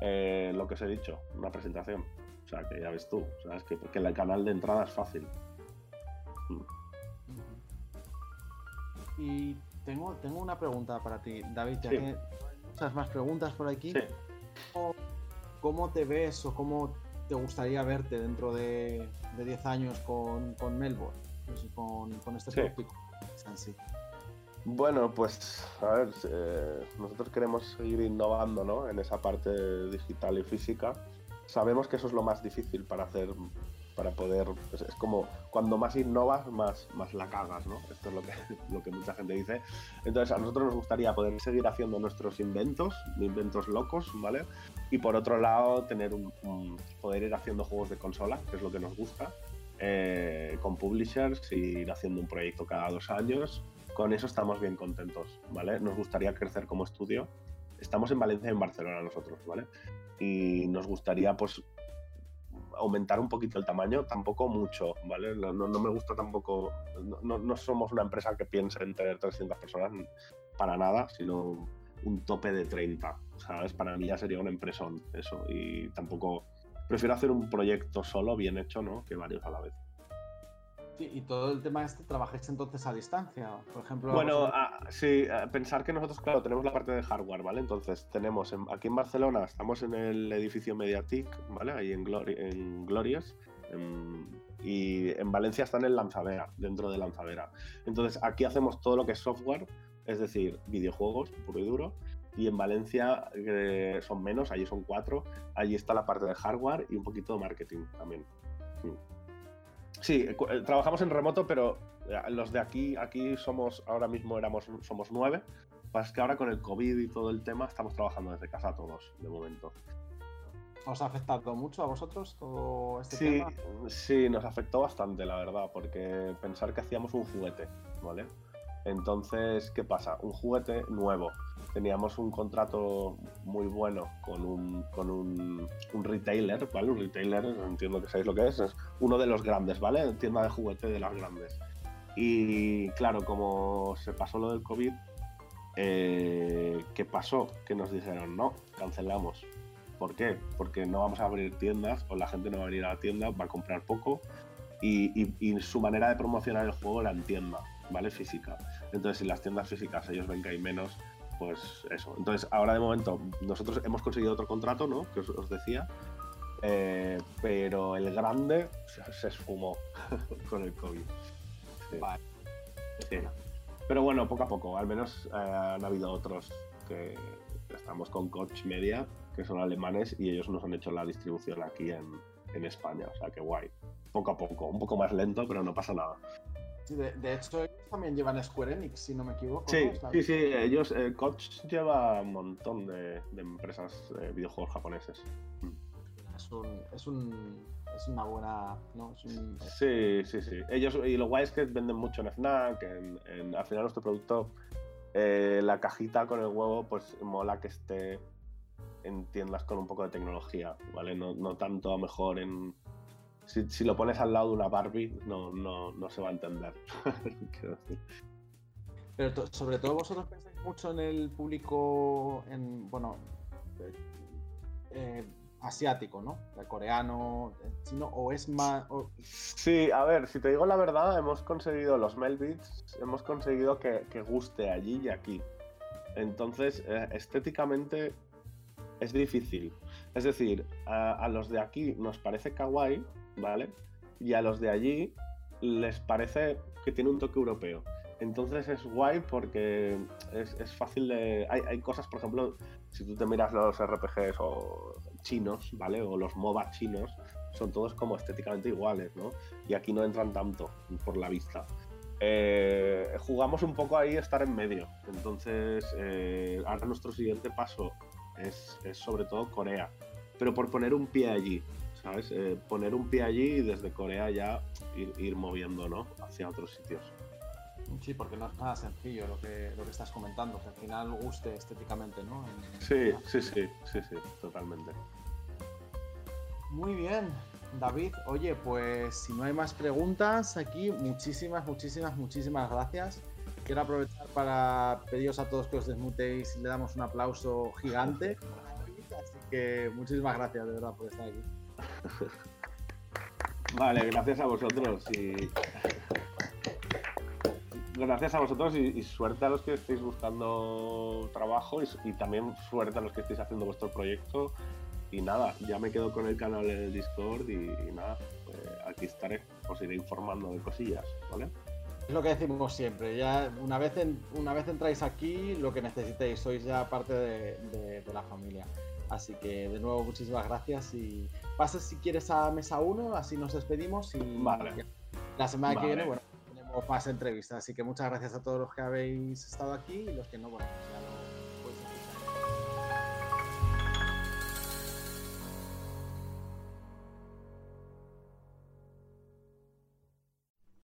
eh, lo que os he dicho, una presentación. O sea, que ya ves tú, ¿sabes? Que, porque el canal de entrada es fácil. Mm. Y tengo, tengo una pregunta para ti, David, ya que muchas más preguntas por aquí. ¿Cómo te ves o cómo te gustaría verte dentro de, 10 años con, Melbourne, con, este sí. Bueno, pues a ver, eh, nosotros queremos seguir innovando ¿no? en esa parte digital y física. sabemos que eso es lo más difícil para hacer para poder. Es, como cuando más innovas, más, más la cagas, ¿no? Esto es lo que, (laughs) lo que mucha gente dice. Entonces, a nosotros nos gustaría poder seguir haciendo nuestros inventos, inventos locos, ¿vale? Y por otro lado, tener un, poder ir haciendo juegos de consola, que es lo que nos gusta, eh, con publishers, y ir haciendo un proyecto cada dos años. Con eso estamos bien contentos, ¿vale? Nos gustaría crecer como estudio. Estamos en Valencia y en Barcelona nosotros, ¿vale? Y nos gustaría, pues, aumentar un poquito el tamaño, tampoco mucho, ¿vale? No, no me gusta tampoco, no, no, somos una empresa que piense en tener 300 personas para nada, sino un tope de 30, ¿sabes? Para mí ya sería una empresón eso, y tampoco, prefiero hacer un proyecto solo, bien hecho, ¿no? Que varios a la vez. Sí, y todo el tema este, ¿trabajáis entonces a distancia? Por ejemplo. Bueno, ah, sí, pensar que nosotros, claro, tenemos la parte de hardware, ¿vale? Entonces, tenemos aquí en Barcelona, estamos en el edificio Mediatic, ¿vale? Ahí en, en Glorious. y en Valencia está en el Lanzadera, dentro de Lanzadera. Entonces, aquí hacemos todo lo que es software, es decir, videojuegos, puro y duro. Y en Valencia son menos, allí son cuatro. Allí está la parte de hardware y un poquito de marketing también. Mm. Sí, eh, eh, trabajamos en remoto, pero eh, los de aquí, aquí somos, ahora mismo éramos, somos nueve. Pasa que ahora con el COVID y todo el tema estamos trabajando desde casa todos, de momento. ¿Os ha afectado mucho a vosotros todo este sí, tema? Sí, nos afectó bastante, la verdad, porque pensar que hacíamos un juguete, ¿vale? Entonces, ¿qué pasa? Un juguete nuevo. Teníamos un contrato muy bueno con un, con un, retailer, ¿vale? Un retailer, entiendo que sabéis lo que es, es uno de los grandes, ¿vale? Tienda de juguete de las grandes. Y claro, como se pasó lo del COVID, eh, ¿qué pasó? Que nos dijeron, no, cancelamos. ¿Por qué? Porque no vamos a abrir tiendas o la gente no va a venir a la tienda, va a comprar poco y, y su manera de promocionar el juego era en tienda. ¿vale? Física. Entonces, si las tiendas físicas ellos ven que hay menos, pues eso. Entonces, ahora de momento, nosotros hemos conseguido otro contrato, ¿no? Que os, decía. Eh, pero el grande se, esfumó (laughs) con el COVID. Pero bueno, poco a poco, al menos eh, han habido otros que estamos con Coach Media, que son alemanes, y ellos nos han hecho la distribución aquí en, en España. O sea que guay. Poco a poco, un poco más lento, pero no pasa nada de, hecho, ellos también llevan Square Enix, si no me equivoco. Sí, sí, sí, ellos, eh, Koch lleva un montón de, empresas de videojuegos japoneses. Es, un, es, un, es una buena. ¿no? Sí, sí, sí. Ellos, y lo guay es que venden mucho en Fnac. En, al final, nuestro producto, eh, la cajita con el huevo, pues mola que esté en tiendas con un poco de tecnología, ¿vale? No, no tanto a mejor en si, lo pones al lado de una Barbie, no, no, no se va a entender. (laughs) Pero sobre todo vosotros pensáis mucho en el público, en, bueno, eh, asiático, ¿no? El coreano, chino, o es más... Sí, a ver, si te digo la verdad, hemos conseguido los Melbits, hemos conseguido que, guste allí y aquí. Entonces, eh, estéticamente es difícil. Es decir, a, los de aquí nos parece kawaii, ¿vale? Y a los de allí les parece que tiene un toque europeo. Entonces es guay porque es, fácil de... Hay, cosas, por ejemplo, si tú te miras los RPGs o chinos, ¿vale? O los MOBA chinos, son todos como estéticamente iguales, ¿no? Y aquí no entran tanto por la vista. Eh, jugamos un poco ahí estar en medio. Entonces, eh, ahora nuestro siguiente paso es, es sobre todo Corea. Pero por poner un pie allí. ¿Sabes? Eh, poner un pie allí y desde Corea ya ir, moviendo, ¿no? Hacia otros sitios. Sí, porque no es nada sencillo lo que, lo que estás comentando, que al final guste estéticamente, ¿no? sí, sí, sí, sí, sí, totalmente. Muy bien, David. Oye, pues si no hay más preguntas aquí, muchísimas, muchísimas, muchísimas gracias. Quiero aprovechar para pediros a todos que os desmutéis y le damos un aplauso gigante. (laughs) Así que muchísimas gracias de verdad por estar aquí. Vale, gracias a vosotros y. Gracias a vosotros y, suerte a los que estéis buscando trabajo y, también suerte a los que estéis haciendo vuestro proyecto. Y nada, ya me quedo con el canal en el Discord y, nada, pues aquí estaré, os iré informando de cosillas, ¿vale? es lo que decimos siempre, ya una vez, una vez entráis aquí, lo que necesitéis, sois ya parte de, la familia. Así que de nuevo muchísimas gracias y pases si quieres a mesa 1, así nos despedimos y la semana que viene, bueno, tenemos más entrevistas. Así que muchas gracias a todos los que habéis estado aquí y los que no, bueno, ya